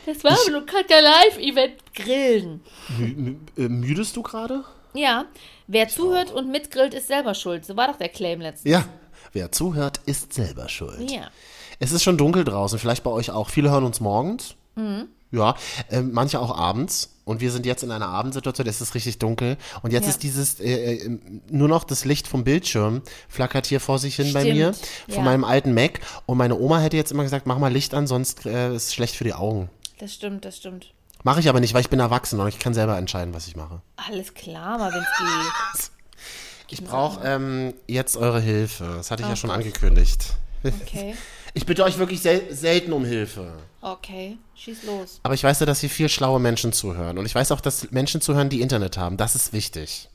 Das Marvin und Katja Live-Event Grillen. Mü mü äh, müdest du gerade? Ja, wer zuhört und mitgrillt, ist selber schuld. So war doch der Claim letztens. Ja. Wer zuhört, ist selber schuld. Ja. Es ist schon dunkel draußen, vielleicht bei euch auch. Viele hören uns morgens. Mhm. Ja, ähm, manche auch abends. Und wir sind jetzt in einer Abendsituation, es ist richtig dunkel. Und jetzt Ja. ist dieses, äh, äh, nur noch das Licht vom Bildschirm flackert hier vor sich hin bei Stimmt, mir. ja. Von meinem alten Mac. Und meine Oma hätte jetzt immer gesagt, mach mal Licht an, sonst äh, ist es schlecht für die Augen. Das stimmt, das stimmt. Mache ich aber nicht, weil ich bin erwachsen und ich kann selber entscheiden, was ich mache. Alles klar, Marvinski. Ich brauche ähm, jetzt eure Hilfe. Das hatte ich ja Oh schon Gott. angekündigt. Okay, Ich bitte euch wirklich sel selten um Hilfe. okay, schieß los. Aber ich weiß ja, dass hier viel schlaue Menschen zuhören. Und ich weiß auch, dass Menschen zuhören, die Internet haben. Das ist wichtig.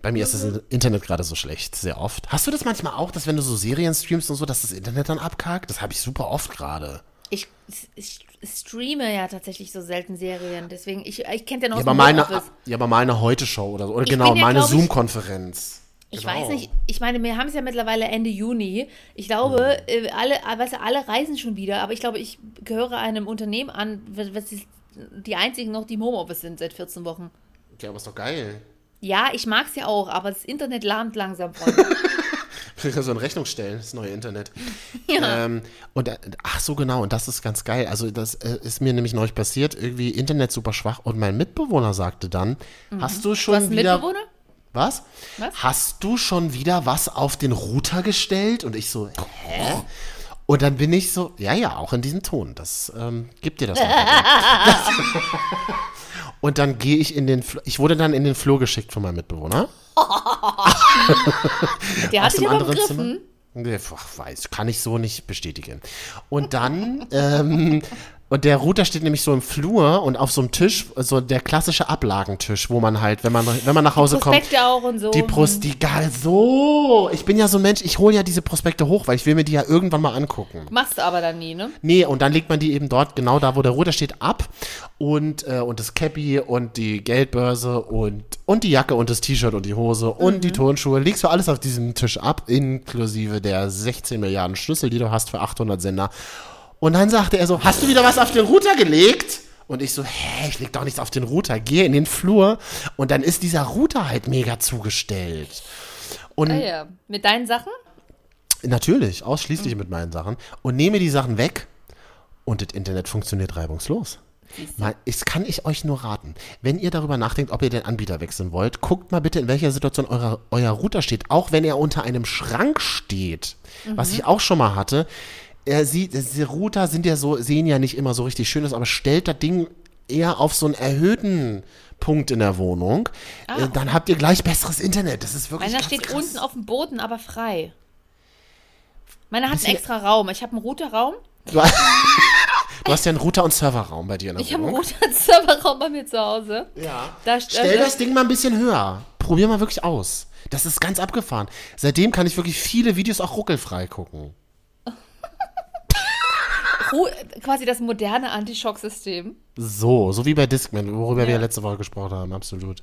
Bei mir ist das Internet gerade so schlecht, sehr oft. Hast du das manchmal auch, dass wenn du so Serien streamst und so, dass das Internet dann abkackt? Das habe ich super oft gerade. Ich, ich streame ja tatsächlich so selten Serien, deswegen, ich, ich kenne ja noch Ja, aber dem mal eine, Homeoffice. ja, aber mal eine Heute-Show oder so. Oder Ich genau, ja, mal eine glaub ich- Zoom-Konferenz. Ich Genau. weiß nicht, ich meine, wir haben es ja mittlerweile Ende Juni. Ich glaube, Mhm. alle, äh, weißt du, alle reisen schon wieder, aber ich glaube, ich gehöre einem Unternehmen an, was ist- die einzigen noch, die im Homeoffice sind seit 14 Wochen. Ja, aber ist doch geil. Ja, ich mag es ja auch, aber das Internet lahmt langsam, Freunde. Kann so in Rechnung stellen, das neue Internet. ja. Ähm, und äh, ach so genau, und das ist ganz geil. Also das äh, ist mir nämlich neulich passiert, irgendwie Internet super schwach und mein Mitbewohner sagte dann, hast du schon du hast wieder Mitbewohner? was? Was? Hast du schon wieder was auf den Router gestellt? Und ich so, hä? Und dann bin ich so, ja, ja, auch in diesem Ton. Das ähm, gibt dir das. Und dann gehe ich in den, Fl ich wurde dann in den Flur geschickt von meinem Mitbewohner. Der hat dich dem aber anderen begriffen. Zimmer. Ach, weiß, kann ich so nicht bestätigen. Und dann, ähm, und der Router steht nämlich so im Flur und auf so einem Tisch, so der klassische Ablagentisch, wo man halt, wenn man, wenn man nach Hause kommt, Prospekte auch und so. die Prost, die geil, so. Ich bin ja so ein Mensch, ich hole ja diese Prospekte hoch, weil ich will mir die ja irgendwann mal angucken. Machst du aber dann nie, ne? Nee, und dann legt man die eben dort, genau da, wo der Router steht, ab. Und, äh, und das Cappy und die Geldbörse und, und die Jacke und das T-Shirt und die Hose und die Turnschuhe. Legst du alles auf diesem Tisch ab, inklusive der 16 Milliarden Schlüssel, die du hast für 800 Sender. Und dann sagte er so, hast du wieder was auf den Router gelegt? Und ich so, hä, ich leg doch nichts auf den Router. Gehe in den Flur und dann ist dieser Router halt mega zugestellt. Und Ah ja. Mit deinen Sachen? Natürlich, ausschließlich mit meinen Sachen. Und nehme die Sachen weg und das Internet funktioniert reibungslos. Mal, das kann ich euch nur raten. Wenn ihr darüber nachdenkt, ob ihr den Anbieter wechseln wollt, guckt mal bitte, in welcher Situation euer, euer Router steht. Auch wenn er unter einem Schrank steht, was ich auch schon mal hatte. Er sieht, diese Router sind ja so, sehen ja nicht immer so richtig schön aus, aber stellt das Ding eher auf so einen erhöhten Punkt in der Wohnung. Äh, Dann habt ihr gleich besseres Internet. Das ist wirklich Meiner steht krass. unten auf dem Boden, aber frei. Meiner hat einen extra Raum. Ich habe einen Routerraum. Du, du hast ja einen Router- und Serverraum bei dir in der Ich habe einen Wohnung. Router-Serverraum bei mir zu Hause. Ja. Da Stell äh, das Ding mal ein bisschen höher. Probier mal wirklich aus. Das ist ganz abgefahren. Seitdem kann ich wirklich viele Videos auch ruckelfrei gucken. Ru- quasi das moderne Anti-Schock-System. So, so wie bei Discman, worüber Ja. wir letzte Woche gesprochen haben, absolut.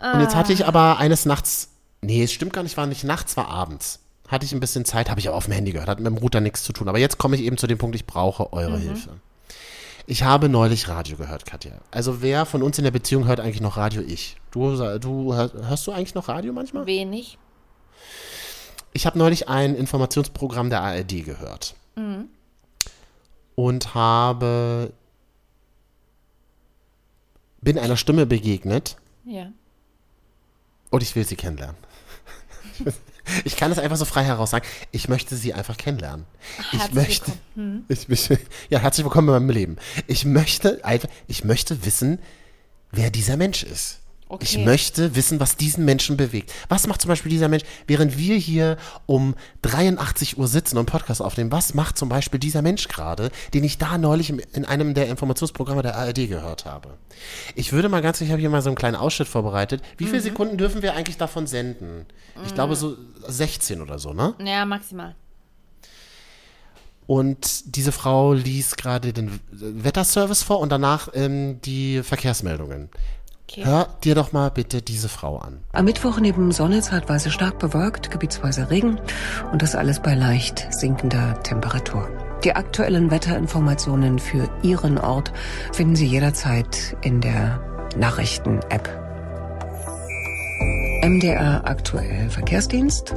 Und jetzt hatte ich aber eines Nachts, nee, es stimmt gar nicht, war nicht nachts, war abends. Hatte ich ein bisschen Zeit, habe ich aber auf dem Handy gehört, hat mit dem Router nichts zu tun. Aber jetzt komme ich eben zu dem Punkt, ich brauche eure Hilfe. Ich habe neulich Radio gehört, Katja. Also wer von uns in der Beziehung hört eigentlich noch Radio? Ich. Du, du hör- hörst du eigentlich noch Radio manchmal? Wenig. Ich habe neulich ein Informationsprogramm der ARD gehört. Und habe. bin einer Stimme begegnet Ja. und ich will sie kennenlernen. Ich kann es einfach so frei heraus sagen. Ich möchte sie einfach kennenlernen. Ich Herzlich möchte, ich, möchte, ja, herzlich willkommen in meinem Leben. Ich möchte einfach, ich möchte wissen, wer dieser Mensch ist. Ich Okay. möchte wissen, was diesen Menschen bewegt. Was macht zum Beispiel dieser Mensch, während wir hier um 83 Uhr sitzen und Podcast aufnehmen, was macht zum Beispiel dieser Mensch gerade, den ich da neulich in einem der Informationsprogramme der ARD gehört habe? Ich würde mal ganz, ich habe hier mal so einen kleinen Ausschnitt vorbereitet. Wie Mhm. viele Sekunden dürfen wir eigentlich davon senden? Ich glaube so 16 oder so, ne? Ja, maximal. Und diese Frau liest gerade den Wetterservice vor und danach ähm, die Verkehrsmeldungen. Okay. Hör dir doch mal bitte diese Frau an. Am Mittwoch neben Sonne zeitweise stark bewölkt, gebietsweise Regen und das alles bei leicht sinkender Temperatur. Die aktuellen Wetterinformationen für Ihren Ort finden Sie jederzeit in der Nachrichten-App. MDR aktuell Verkehrsdienst.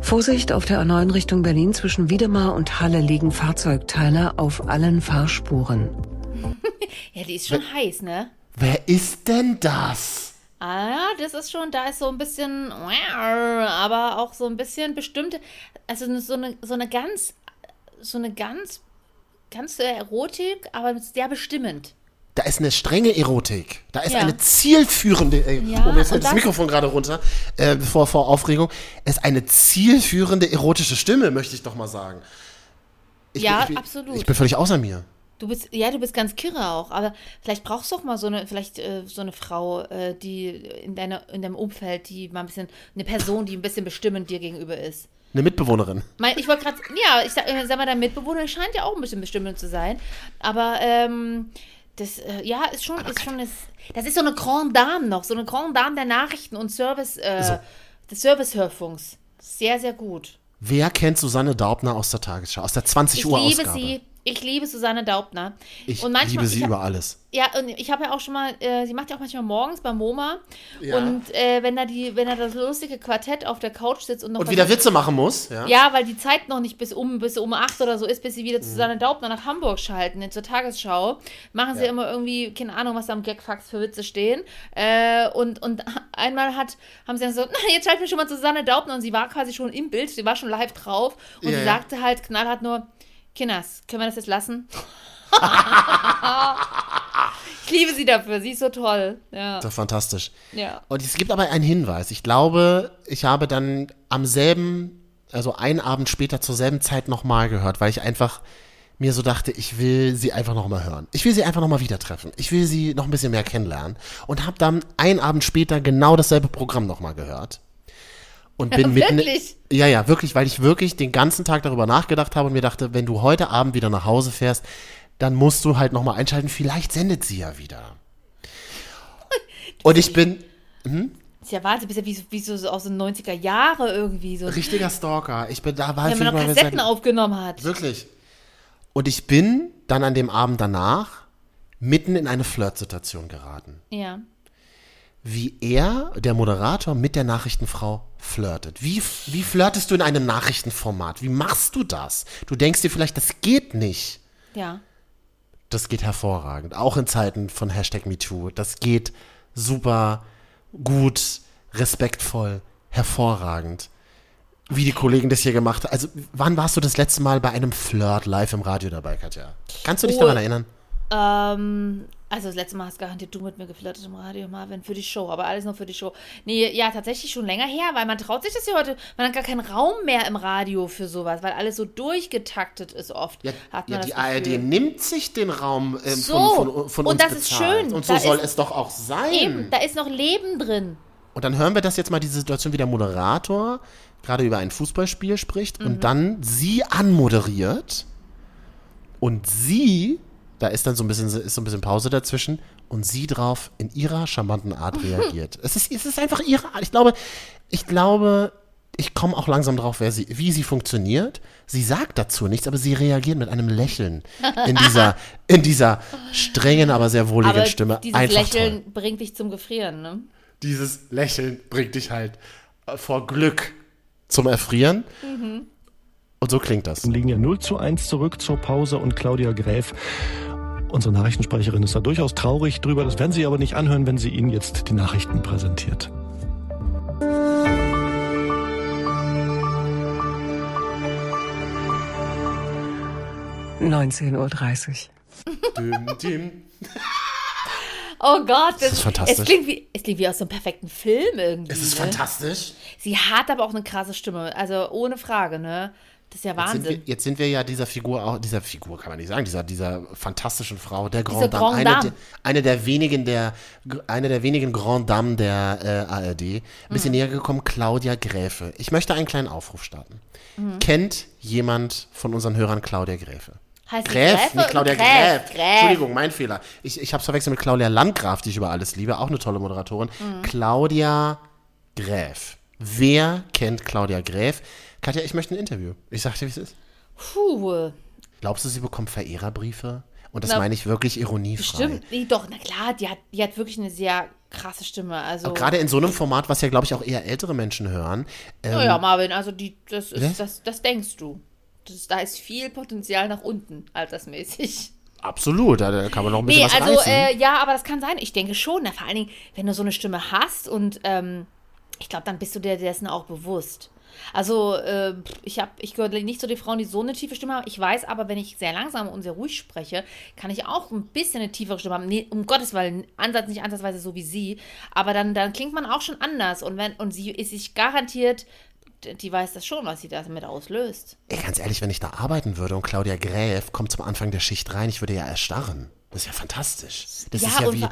Vorsicht auf der A9 Richtung Berlin zwischen Wiedemar und Halle liegen Fahrzeugteile auf allen Fahrspuren. Ja, die ist schon heiß, ne? Wer ist denn das? Ah, ja, das ist schon, da ist so ein bisschen, aber auch so ein bisschen bestimmte, also so eine, so eine ganz, so eine ganz, ganz Erotik, aber sehr bestimmend. Da ist eine strenge Erotik. Da ist Ja. eine zielführende. Äh, Ja, oh, mir fällt das das- Mikrofon gerade runter äh, vor, vor Aufregung. Es ist eine zielführende erotische Stimme, möchte ich doch mal sagen. Ich Ja, bin, ich bin, absolut. Ich bin völlig außer mir. Du bist, ja, du bist ganz kirre auch, aber vielleicht brauchst du auch mal so eine, vielleicht äh, so eine Frau, äh, die in deiner, in deinem Umfeld, die mal ein bisschen, eine Person, die ein bisschen bestimmend dir gegenüber ist. Eine Mitbewohnerin. Mein, ich wollte gerade, ja, ich sag, äh, sag mal, dein Mitbewohner scheint ja auch ein bisschen bestimmend zu sein. Aber ähm, das, äh, ja, ist schon, ist schon, das, das ist so eine Grande Dame noch, so eine Grande Dame der Nachrichten und Service, äh, So. des Servicehörfunks. Sehr, sehr gut. Wer kennt Susanne Daubner aus der Tagesschau, aus der 20 Ich Uhr liebe Ausgabe? sie. Ich liebe Susanne Daubner. Ich und manchmal, liebe sie ich hab, über alles. Ja, und ich habe ja auch schon mal, äh, sie macht ja auch manchmal morgens bei MoMA. Ja. Und äh, wenn da die, wenn da das lustige Quartett auf der Couch sitzt und noch Und wieder Witze machen muss. Ja. Ja, weil die Zeit noch nicht bis um, bis um acht oder so ist, bis sie wieder Mhm. zu Susanne Daubner nach Hamburg schalten, zur Tagesschau. Machen sie immer irgendwie, keine Ahnung, was da am Gagfax für Witze stehen. Äh, und, und einmal hat, haben sie dann so, na, jetzt schalten wir schon mal zu Susanne Daubner und sie war quasi schon im Bild, sie war schon live drauf und Ja, sie ja. sagte halt knallhart nur, Kinders, können wir das jetzt lassen? ich liebe sie dafür, sie ist so toll. Ja. Das ist fantastisch. ja. Und es gibt aber einen Hinweis. Ich glaube, ich habe dann am selben, also einen Abend später zur selben Zeit nochmal gehört, weil ich einfach mir so dachte, ich will sie einfach nochmal hören. Ich will sie einfach nochmal wieder treffen. Ich will sie noch ein bisschen mehr kennenlernen. Und habe dann einen Abend später genau dasselbe Programm nochmal gehört. Und bin mitten. Wirklich? Ja, ja, wirklich, weil ich wirklich den ganzen Tag darüber nachgedacht habe und mir dachte, wenn du heute Abend wieder nach Hause fährst, dann musst du halt nochmal einschalten. Vielleicht sendet sie ja wieder. Und ich bin, Ist ja Wahnsinn, bist ja wie, wie so aus den 90er Jahre irgendwie. So, Richtiger Stalker. Ich bin da war wenn man noch Kassetten gesagt- aufgenommen hat. Wirklich. Und ich bin dann an dem Abend danach mitten in eine Flirtsituation geraten. Ja. Wie er, der Moderator, mit der Nachrichtenfrau flirtet. Wie, wie flirtest du in einem Nachrichtenformat? Wie machst du das? Du denkst dir vielleicht, das geht nicht. Ja. Das geht hervorragend. Auch in Zeiten von Hashtag MeToo. Das geht super gut, respektvoll, hervorragend. Wie die Kollegen das hier gemacht haben. Also, wann warst du das letzte Mal bei einem Flirt live im Radio dabei, Katja? Kannst du dich Oh. daran erinnern? Ähm, also das letzte Mal hast garantiert du mit mir geflirtet im Radio, Marvin, für die Show, aber alles nur für die Show. Nee, ja, tatsächlich schon länger her, weil man traut sich das ja heute, man hat gar keinen Raum mehr im Radio für sowas, weil alles so durchgetaktet ist oft. Ja, hat ja die das ARD nimmt sich den Raum ähm, So, von, von, von und uns das ist bezahlt. schön. Und so Da soll ist- es doch auch sein. Eben, da ist noch Leben drin. Und dann hören wir das jetzt mal, diese Situation, wie der Moderator gerade über ein Fußballspiel spricht Mhm. und dann sie anmoderiert und sie, da ist dann so ein bisschen, ist so ein bisschen Pause dazwischen und sie drauf in ihrer charmanten Art reagiert. es, ist, es ist einfach ihre Art. Ich glaube, ich glaube, ich komme auch langsam drauf, wer sie, wie sie funktioniert. Sie sagt dazu nichts, aber sie reagiert mit einem Lächeln in dieser, in dieser strengen, aber sehr wohligen Aber Stimme. dieses Einfach Lächeln toll. bringt dich zum Gefrieren, ne? Dieses Lächeln bringt dich halt äh, vor Glück zum Erfrieren. Und so klingt das. liegen ja 0 zu 1 zurück zur Pause und Claudia Gräf, Unsere Nachrichtensprecherin ist da durchaus traurig drüber. Das werden Sie aber nicht anhören, wenn sie Ihnen jetzt die Nachrichten präsentiert. Neunzehn Uhr. dreißig. Oh Gott, das, das ist fantastisch. Es klingt, wie, es klingt wie aus so einem perfekten Film irgendwie. Es ist ne? fantastisch. Sie hat aber auch eine krasse Stimme, also ohne Frage, ne? Das ist ja Jetzt sind, wir, Wahnsinn. jetzt sind wir ja dieser Figur auch, dieser Figur kann man nicht sagen, dieser, dieser fantastischen Frau, der Grand Dame, Grand eine, der, eine der wenigen der, eine der wenigen Grand Dames der äh, ARD. Ein bisschen Mhm. näher gekommen, Claudia Gräfe. Ich möchte einen kleinen Aufruf starten. Mhm. Kennt jemand von unseren Hörern Claudia Gräfe? Heißt Gräf, Gräfe nicht oder Claudia Gräf? Gräf. Gräf. Entschuldigung, mein Fehler. Ich, ich habe es verwechselt mit Claudia Landgraf, die ich über alles liebe, auch eine tolle Moderatorin. Mhm. Claudia Gräf. Wer kennt Claudia Gräf? Katja, ich möchte ein Interview. Ich sag dir, wie es ist. Puh, Glaubst du, sie bekommt Verehrerbriefe? Und das Na, meine ich wirklich ironiefrei. bestimmt. Nee, doch, na klar, die hat, die hat wirklich eine sehr krasse Stimme. Also, Gerade in so einem Format, was ja, glaube ich, auch eher ältere Menschen hören. Ähm, naja, Marvin, also die, das, ist, das, das denkst du. Das, da ist viel Potenzial nach unten, altersmäßig. Absolut, da da kann man noch ein bisschen Nee, was also äh, ja, aber das kann sein. Ich denke schon. Na, vor allen Dingen, wenn du so eine Stimme hast und ähm, ich glaube, dann bist du dir dessen auch bewusst. Also äh, ich habe, ich gehöre nicht zu den Frauen, die so eine tiefe Stimme haben. Ich weiß aber, wenn ich sehr langsam und sehr ruhig spreche, kann ich auch ein bisschen eine tiefere Stimme haben. Nee, um Gottes Willen, Ansatz nicht ansatzweise so wie sie. Aber dann, dann klingt man auch schon anders. Und wenn und sie ist sich garantiert, die weiß das schon, was sie damit auslöst. Ey, ganz ehrlich, wenn ich da arbeiten würde und Claudia Gräf kommt zum Anfang der Schicht rein, ich würde ja erstarren. Das ist ja fantastisch. Das Ja, ist ja wie,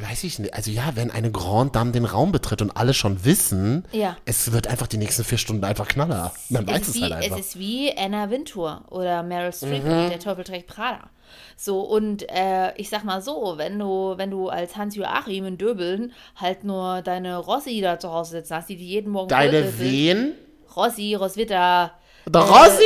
weiß ich nicht, also ja, wenn eine Grand Dame den Raum betritt und alle schon wissen, Ja. es wird einfach die nächsten vier Stunden einfach Knaller. Man es weiß ist es wie, halt einfach. Es ist wie Anna Wintour oder Meryl Streep, Mhm. der Teufel trägt Prada. So, und äh, ich sag mal so, wenn du, wenn du als Hans-Joachim in Döbeln halt nur deine Rossi da zu Hause sitzen hast, die die jeden Morgen Deine wen? Rossi, Roswitha. Der Äh, Rossi!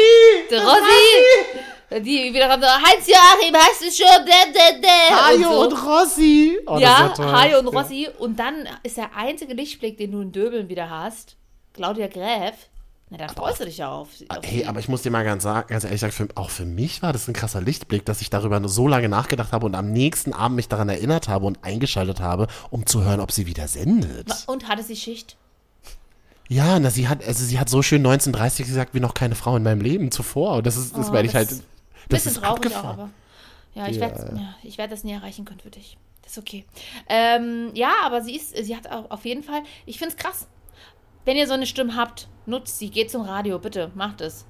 Der Rossi! Die wieder Hans-Joachim, hast du schon, der, der, der. Hajo und und, so. Rossi! Oh, ja, toll. Hajo und Ja. Rossi. Und dann ist der einzige Lichtblick, den du in Döbeln wieder hast, Claudia Gräf. Na, dann freust du dich ja auf, auf Hey, aber ich muss dir mal ganz, sagen, ganz ehrlich sagen, für, auch für mich war das ein krasser Lichtblick, dass ich darüber nur so lange nachgedacht habe und am nächsten Abend mich daran erinnert habe und eingeschaltet habe, um zu hören, ob sie wieder sendet. Und hatte sie Schicht? Ja, na, sie hat, also sie hat so schön 1930 gesagt, wie noch keine Frau in meinem Leben zuvor. Und das ist, das Oh, werde ich halt, das Bisschen ist traurig abgefahren. auch, aber. Ja, ich Ja. werde ja, ich werd das nie erreichen können für dich. Das ist okay. Ähm, ja, aber sie ist, sie hat auch auf jeden Fall, ich finde es krass. Wenn ihr so eine Stimme habt, nutzt sie, geht zum Radio, bitte, macht es.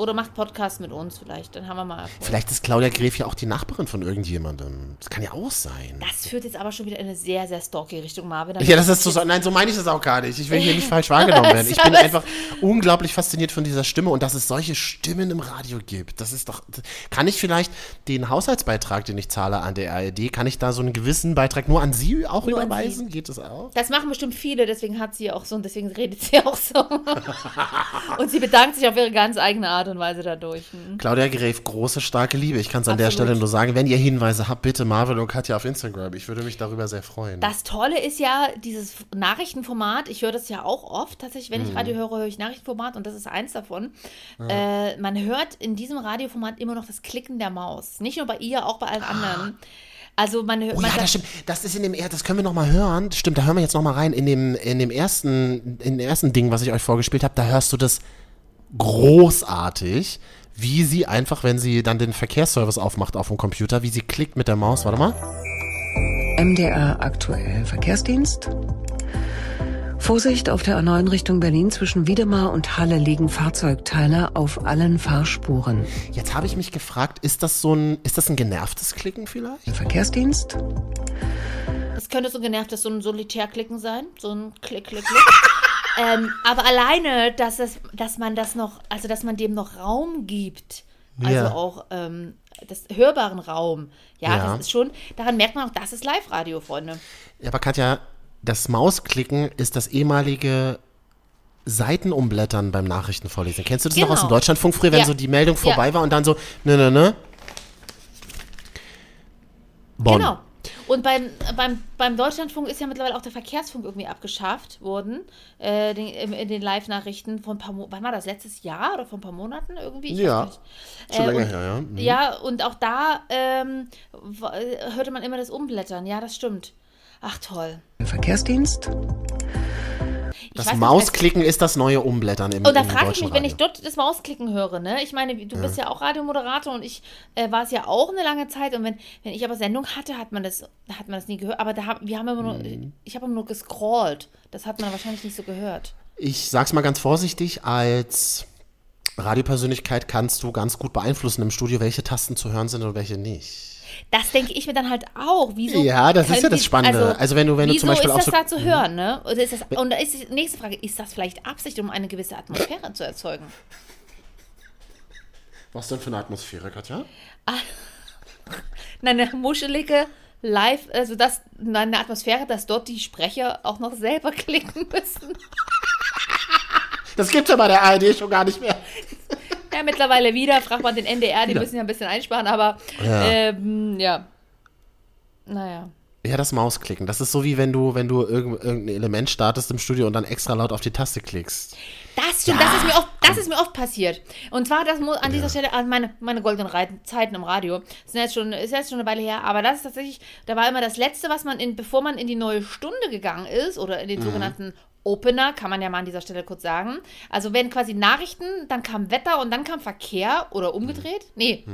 Oder macht Podcast mit uns vielleicht, dann haben wir mal Erfolg. Vielleicht ist Claudia Gräf ja auch die Nachbarin von irgendjemandem. Das kann ja auch sein. Das führt jetzt aber schon wieder in eine sehr, sehr stalky Richtung, Marvin. Ja, das ist so, nein, so meine ich das auch gar nicht. Ich will hier nicht falsch wahrgenommen werden. Ich bin einfach unglaublich fasziniert von dieser Stimme und dass es solche Stimmen im Radio gibt. Das ist doch, kann ich vielleicht den Haushaltsbeitrag, den ich zahle an der ARD, kann ich da so einen gewissen Beitrag nur an Sie auch Nur überweisen? Geht das auch? Das machen bestimmt viele, deswegen hat sie auch so und deswegen redet sie auch so. und sie bedankt sich auf ihre ganz eigene Art und Weise dadurch. Mhm. Claudia Gräf, große, starke Liebe. Ich kann es an der Absolut. Stelle nur sagen, wenn ihr Hinweise habt, bitte Marvel und Katja auf Instagram. Ich würde mich darüber sehr freuen. Das Tolle ist ja dieses Nachrichtenformat. Ich höre das ja auch oft. Tatsächlich, wenn ich Mhm. Radio höre, höre ich Nachrichtenformat und das ist eins davon. Äh, man hört in diesem Radioformat immer noch das Klicken der Maus. Nicht nur bei ihr, auch bei allen anderen. Also man hört. Oh man ja, das stimmt. Das ist in dem, das können wir noch mal hören. Stimmt, da hören wir jetzt noch mal rein. In dem, in dem ersten, in dem ersten Ding, was ich euch vorgespielt habe, da hörst du das großartig, wie sie einfach, wenn sie dann den Verkehrsservice aufmacht auf dem Computer, wie sie klickt mit der Maus. Warte mal. MDR aktuell Verkehrsdienst. Vorsicht auf der A9 Richtung Berlin zwischen Wiedemar und Halle liegen Fahrzeugteile auf allen Fahrspuren. Jetzt habe ich mich gefragt, ist das so ein, ist das ein genervtes Klicken vielleicht? Verkehrsdienst. Das könnte so ein genervtes, so ein Solitärklicken sein. So ein Klick, Klick, Klick. ähm, aber alleine, dass, es, dass man das noch, also dass man dem noch Raum gibt. Also Ja. auch ähm, das hörbaren Raum. Ja, Ja. das ist schon, daran merkt man auch, das ist Live-Radio, Freunde. Ja, aber Katja, das Mausklicken ist das ehemalige Seitenumblättern beim Nachrichtenvorlesen. Kennst du das noch aus dem Genau. Deutschlandfunk früher, wenn Ja. so die Meldung Ja. vorbei war und dann so, ne, ne, ne? Bonn. Genau. Und beim, beim, beim Deutschlandfunk ist ja mittlerweile auch der Verkehrsfunk irgendwie abgeschafft worden. Äh, den, in, in den Live-Nachrichten von ein paar Monaten. Wann war das? Letztes Jahr oder vor ein paar Monaten irgendwie? Ich Ja. weiß nicht. Schon Äh, länger und, her, ja. Mhm. Ja, und auch da ähm, äh, hörte man immer das Umblättern. Ja, das stimmt. Ach, toll. Verkehrsdienst. Das Mausklicken ist das neue Umblättern im, Und da im frage ich mich, wenn ich Radio. dort das Mausklicken höre, ne? Ich meine, du bist ja auch Radiomoderator und ich äh, war es ja auch eine lange Zeit. Und wenn, wenn ich aber Sendung hatte, hat man das, hat man das nie gehört. Aber da haben, wir haben immer nur, Mhm. ich habe immer nur gescrollt. Das hat man wahrscheinlich nicht so gehört. Ich sag's mal ganz vorsichtig, als Radiopersönlichkeit kannst du ganz gut beeinflussen im Studio, welche Tasten zu hören sind und welche nicht. Das denke ich mir dann halt auch. Wieso Ja, das ist ja das Spannende. Also wenn du- wenn du zum Beispiel ist auch das so- da zu hören, ne? Oder ist das, und da ist die nächste Frage, ist das vielleicht Absicht, um eine gewisse Atmosphäre zu erzeugen? Was denn für eine Atmosphäre, Katja? Eine muschelige Live, also das, eine Atmosphäre, dass dort die Sprecher auch noch selber klicken müssen. Das gibt's ja bei der ARD schon gar nicht mehr. Ja, mittlerweile wieder, fragt man den NDR, die Wieder. müssen ja ein bisschen einsparen, aber Ja. ähm, ja. Naja. Ja, das Mausklicken. Das ist so wie wenn du, wenn du irgend, irgendein Element startest im Studio und dann extra laut auf die Taste klickst. Das stimmt, das, ist mir oft, das ist mir oft passiert. Und zwar, das muss an dieser Stelle an meine, meine goldenen Zeiten im Radio. Sind jetzt schon, ist jetzt schon eine Weile her, aber das ist tatsächlich, da war immer das Letzte, was man in, bevor man in die neue Stunde gegangen ist oder in den sogenannten Opener, kann man ja mal an dieser Stelle kurz sagen. Also wenn quasi Nachrichten, dann kam Wetter und dann kam Verkehr oder umgedreht. Nee,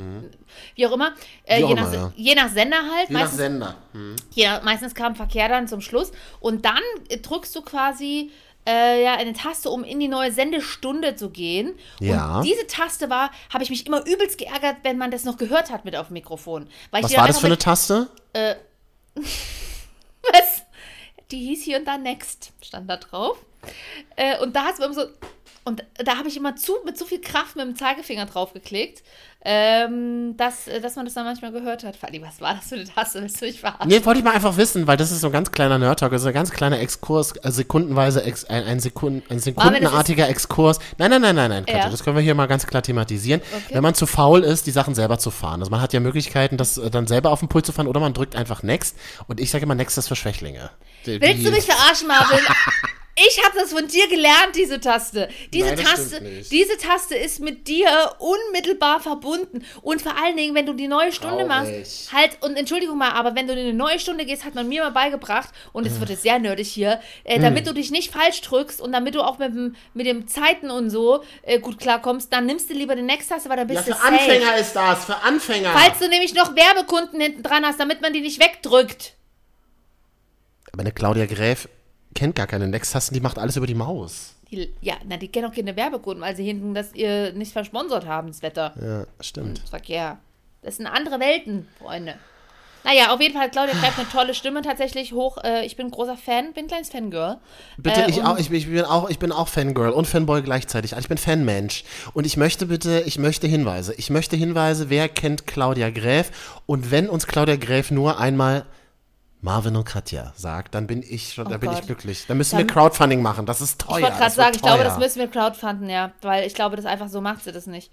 wie auch immer. Äh, Wie auch je, immer, nach, ja. je nach Sender halt. Je nach meistens Sender. Hm. ja, meistens kam Verkehr dann zum Schluss. Und dann äh, drückst du quasi äh, ja, eine Taste, um in die neue Sendestunde zu gehen. Ja. Und diese Taste war, habe ich mich immer übelst geärgert, wenn man das noch gehört hat mit auf dem Mikrofon. Was war das für eine Taste? mit- Was? Die hieß hier und da Next, stand da drauf. Äh, und da hat es immer so. Und da habe ich immer zu, mit zu viel Kraft mit dem Zeigefinger draufgeklickt, ähm, dass, äh, dass man das dann manchmal gehört hat. Fanny, was war das für eine Taste? Willst du mich verarschen? Nee, wollte ich mal einfach wissen, weil das ist so ein ganz kleiner Nerd-Talk, also ein ganz kleiner Exkurs, äh, sekundenweise, ex, ein, ein, Sekund, ein sekundenartiger Exkurs. Nein, nein, nein, nein, nein, Katja, Ja. das können wir hier mal ganz klar thematisieren. Okay. Wenn man zu faul ist, die Sachen selber zu fahren. Also man hat ja Möglichkeiten, das äh, dann selber auf den Pult zu fahren oder man drückt einfach Next. Und ich sage immer, Next ist für Schwächlinge. Die- Willst du die- mich verarschen, Marvin? Ich habe das von dir gelernt, diese Taste. Diese Nein, das Taste, diese Taste ist mit dir unmittelbar verbunden. Und vor allen Dingen, wenn du die neue Stunde Traurig. machst, halt, und Entschuldigung mal, aber wenn du in eine neue Stunde gehst, hat man mir mal beigebracht, und es wird jetzt sehr nerdig hier, äh, damit du dich nicht falsch drückst und damit du auch mit dem, mit dem Zeiten und so äh, gut klarkommst, dann nimmst du lieber die Next-Taste, weil dann bist Ja, du für safe. Anfänger ist das, für Anfänger. Falls du nämlich noch Werbekunden hinten dran hast, damit man die nicht wegdrückt. Aber eine Claudia Gräf kennt gar keine Next-Tasten, die macht alles über die Maus. Die, ja, na, die kennen auch keine Werbekunden, weil sie hinten das ihr nicht versponsert haben, das Wetter. Ja, stimmt. Das Verkehr. Das sind andere Welten, Freunde. Naja, auf jeden Fall hat Claudia Greif eine tolle Stimme, tatsächlich hoch. Äh, ich bin großer Fan, bin ein kleines Fangirl. Bitte, Äh, ich, und- auch, ich, ich, bin auch, ich bin auch Fangirl und Fanboy gleichzeitig. Also ich bin Fanmensch. Und ich möchte bitte, ich möchte Hinweise. Ich möchte Hinweise, wer kennt Claudia Gräf? Und wenn uns Claudia Gräf nur einmal Marvin und Katja sagt, dann bin ich schon, Oh dann bin ich glücklich. Dann müssen Dann- wir Crowdfunding machen. Das ist teuer. Ich wollte gerade sagen, ich glaube, das müssen wir crowdfunden, ja. Weil ich glaube, das einfach so macht sie das nicht.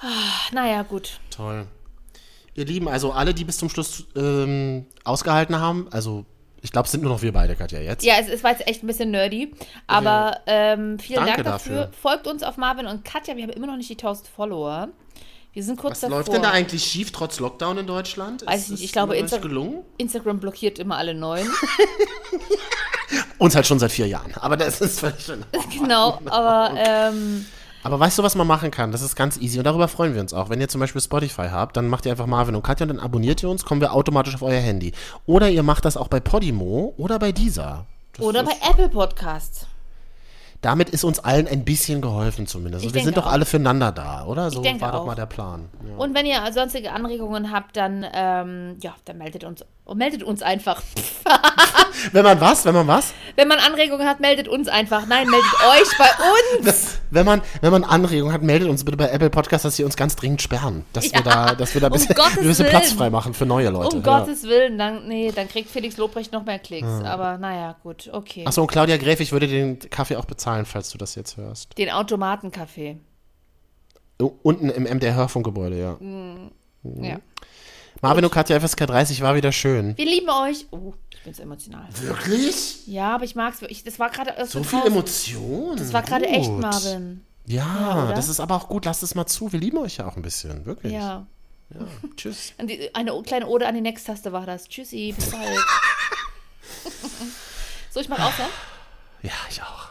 Ah, Naja, gut. Toll. Ihr Lieben, also alle, die bis zum Schluss ähm, ausgehalten haben, also ich glaube, es sind nur noch wir beide, Katja, jetzt. Ja, es, es war jetzt echt ein bisschen nerdy. Aber ähm, vielen Danke Dank dafür. dafür. Folgt uns auf Marvin und Katja. Wir haben immer noch nicht die 1000 Follower. Wir sind kurz Was davor. läuft denn da eigentlich schief trotz Lockdown in Deutschland? Weiß Ist ich nicht, ich glaube, Insta- gelungen? Instagram blockiert immer alle neuen. Uns halt schon seit vier Jahren. Aber das ist völlig schön. genau, aber ähm, Aber weißt du, was man machen kann? Das ist ganz easy und darüber freuen wir uns auch. Wenn ihr zum Beispiel Spotify habt, dann macht ihr einfach Marvin und Katja und dann abonniert ihr uns, kommen wir automatisch auf euer Handy. Oder ihr macht das auch bei Podimo oder bei Deezer. Das oder bei Apple Podcasts. Damit ist uns allen ein bisschen geholfen zumindest. Ich Und wir sind doch auch. alle füreinander da, oder? So war doch auch. mal der Plan. Ja. Und wenn ihr sonstige Anregungen habt, dann ähm, ja, dann meldet uns meldet uns einfach. Wenn man was? Wenn man was? Wenn man Anregungen hat, meldet uns einfach. Nein, meldet euch bei uns. Wenn man, wenn man Anregungen hat, meldet uns bitte bei Apple Podcast, dass sie uns ganz dringend sperren. Dass wir Ja, da, dass wir da ein um bisschen, ein bisschen. Platz frei machen für neue Leute. Um ja. Gottes Willen, dann nee, dann kriegt Felix Lobrecht noch mehr Klicks. Aber naja, gut, okay. Achso, und Claudia Gräf, ich würde den Kaffee auch bezahlen, falls du das jetzt hörst. Den Automatenkaffee. U- Unten im MDR Hörfunkgebäude, ja. Mhm. Mhm. Ja. Marvin und Katja FSK 30 war wieder schön. Wir lieben euch. Oh, ich bin so emotional. Wirklich? Ja, aber ich mag's. Ich, das war gerade So viel Haus. Emotion. Das war gerade echt, Marvin. Ja, Ja, das ist aber auch gut. Lasst es mal zu. Wir lieben euch ja auch ein bisschen. Wirklich. Ja. Ja, Tschüss. Eine kleine Ode an die Next-Taste war das. Tschüssi, bis bald. so, ich mach auf, ja? Ja, ich auch.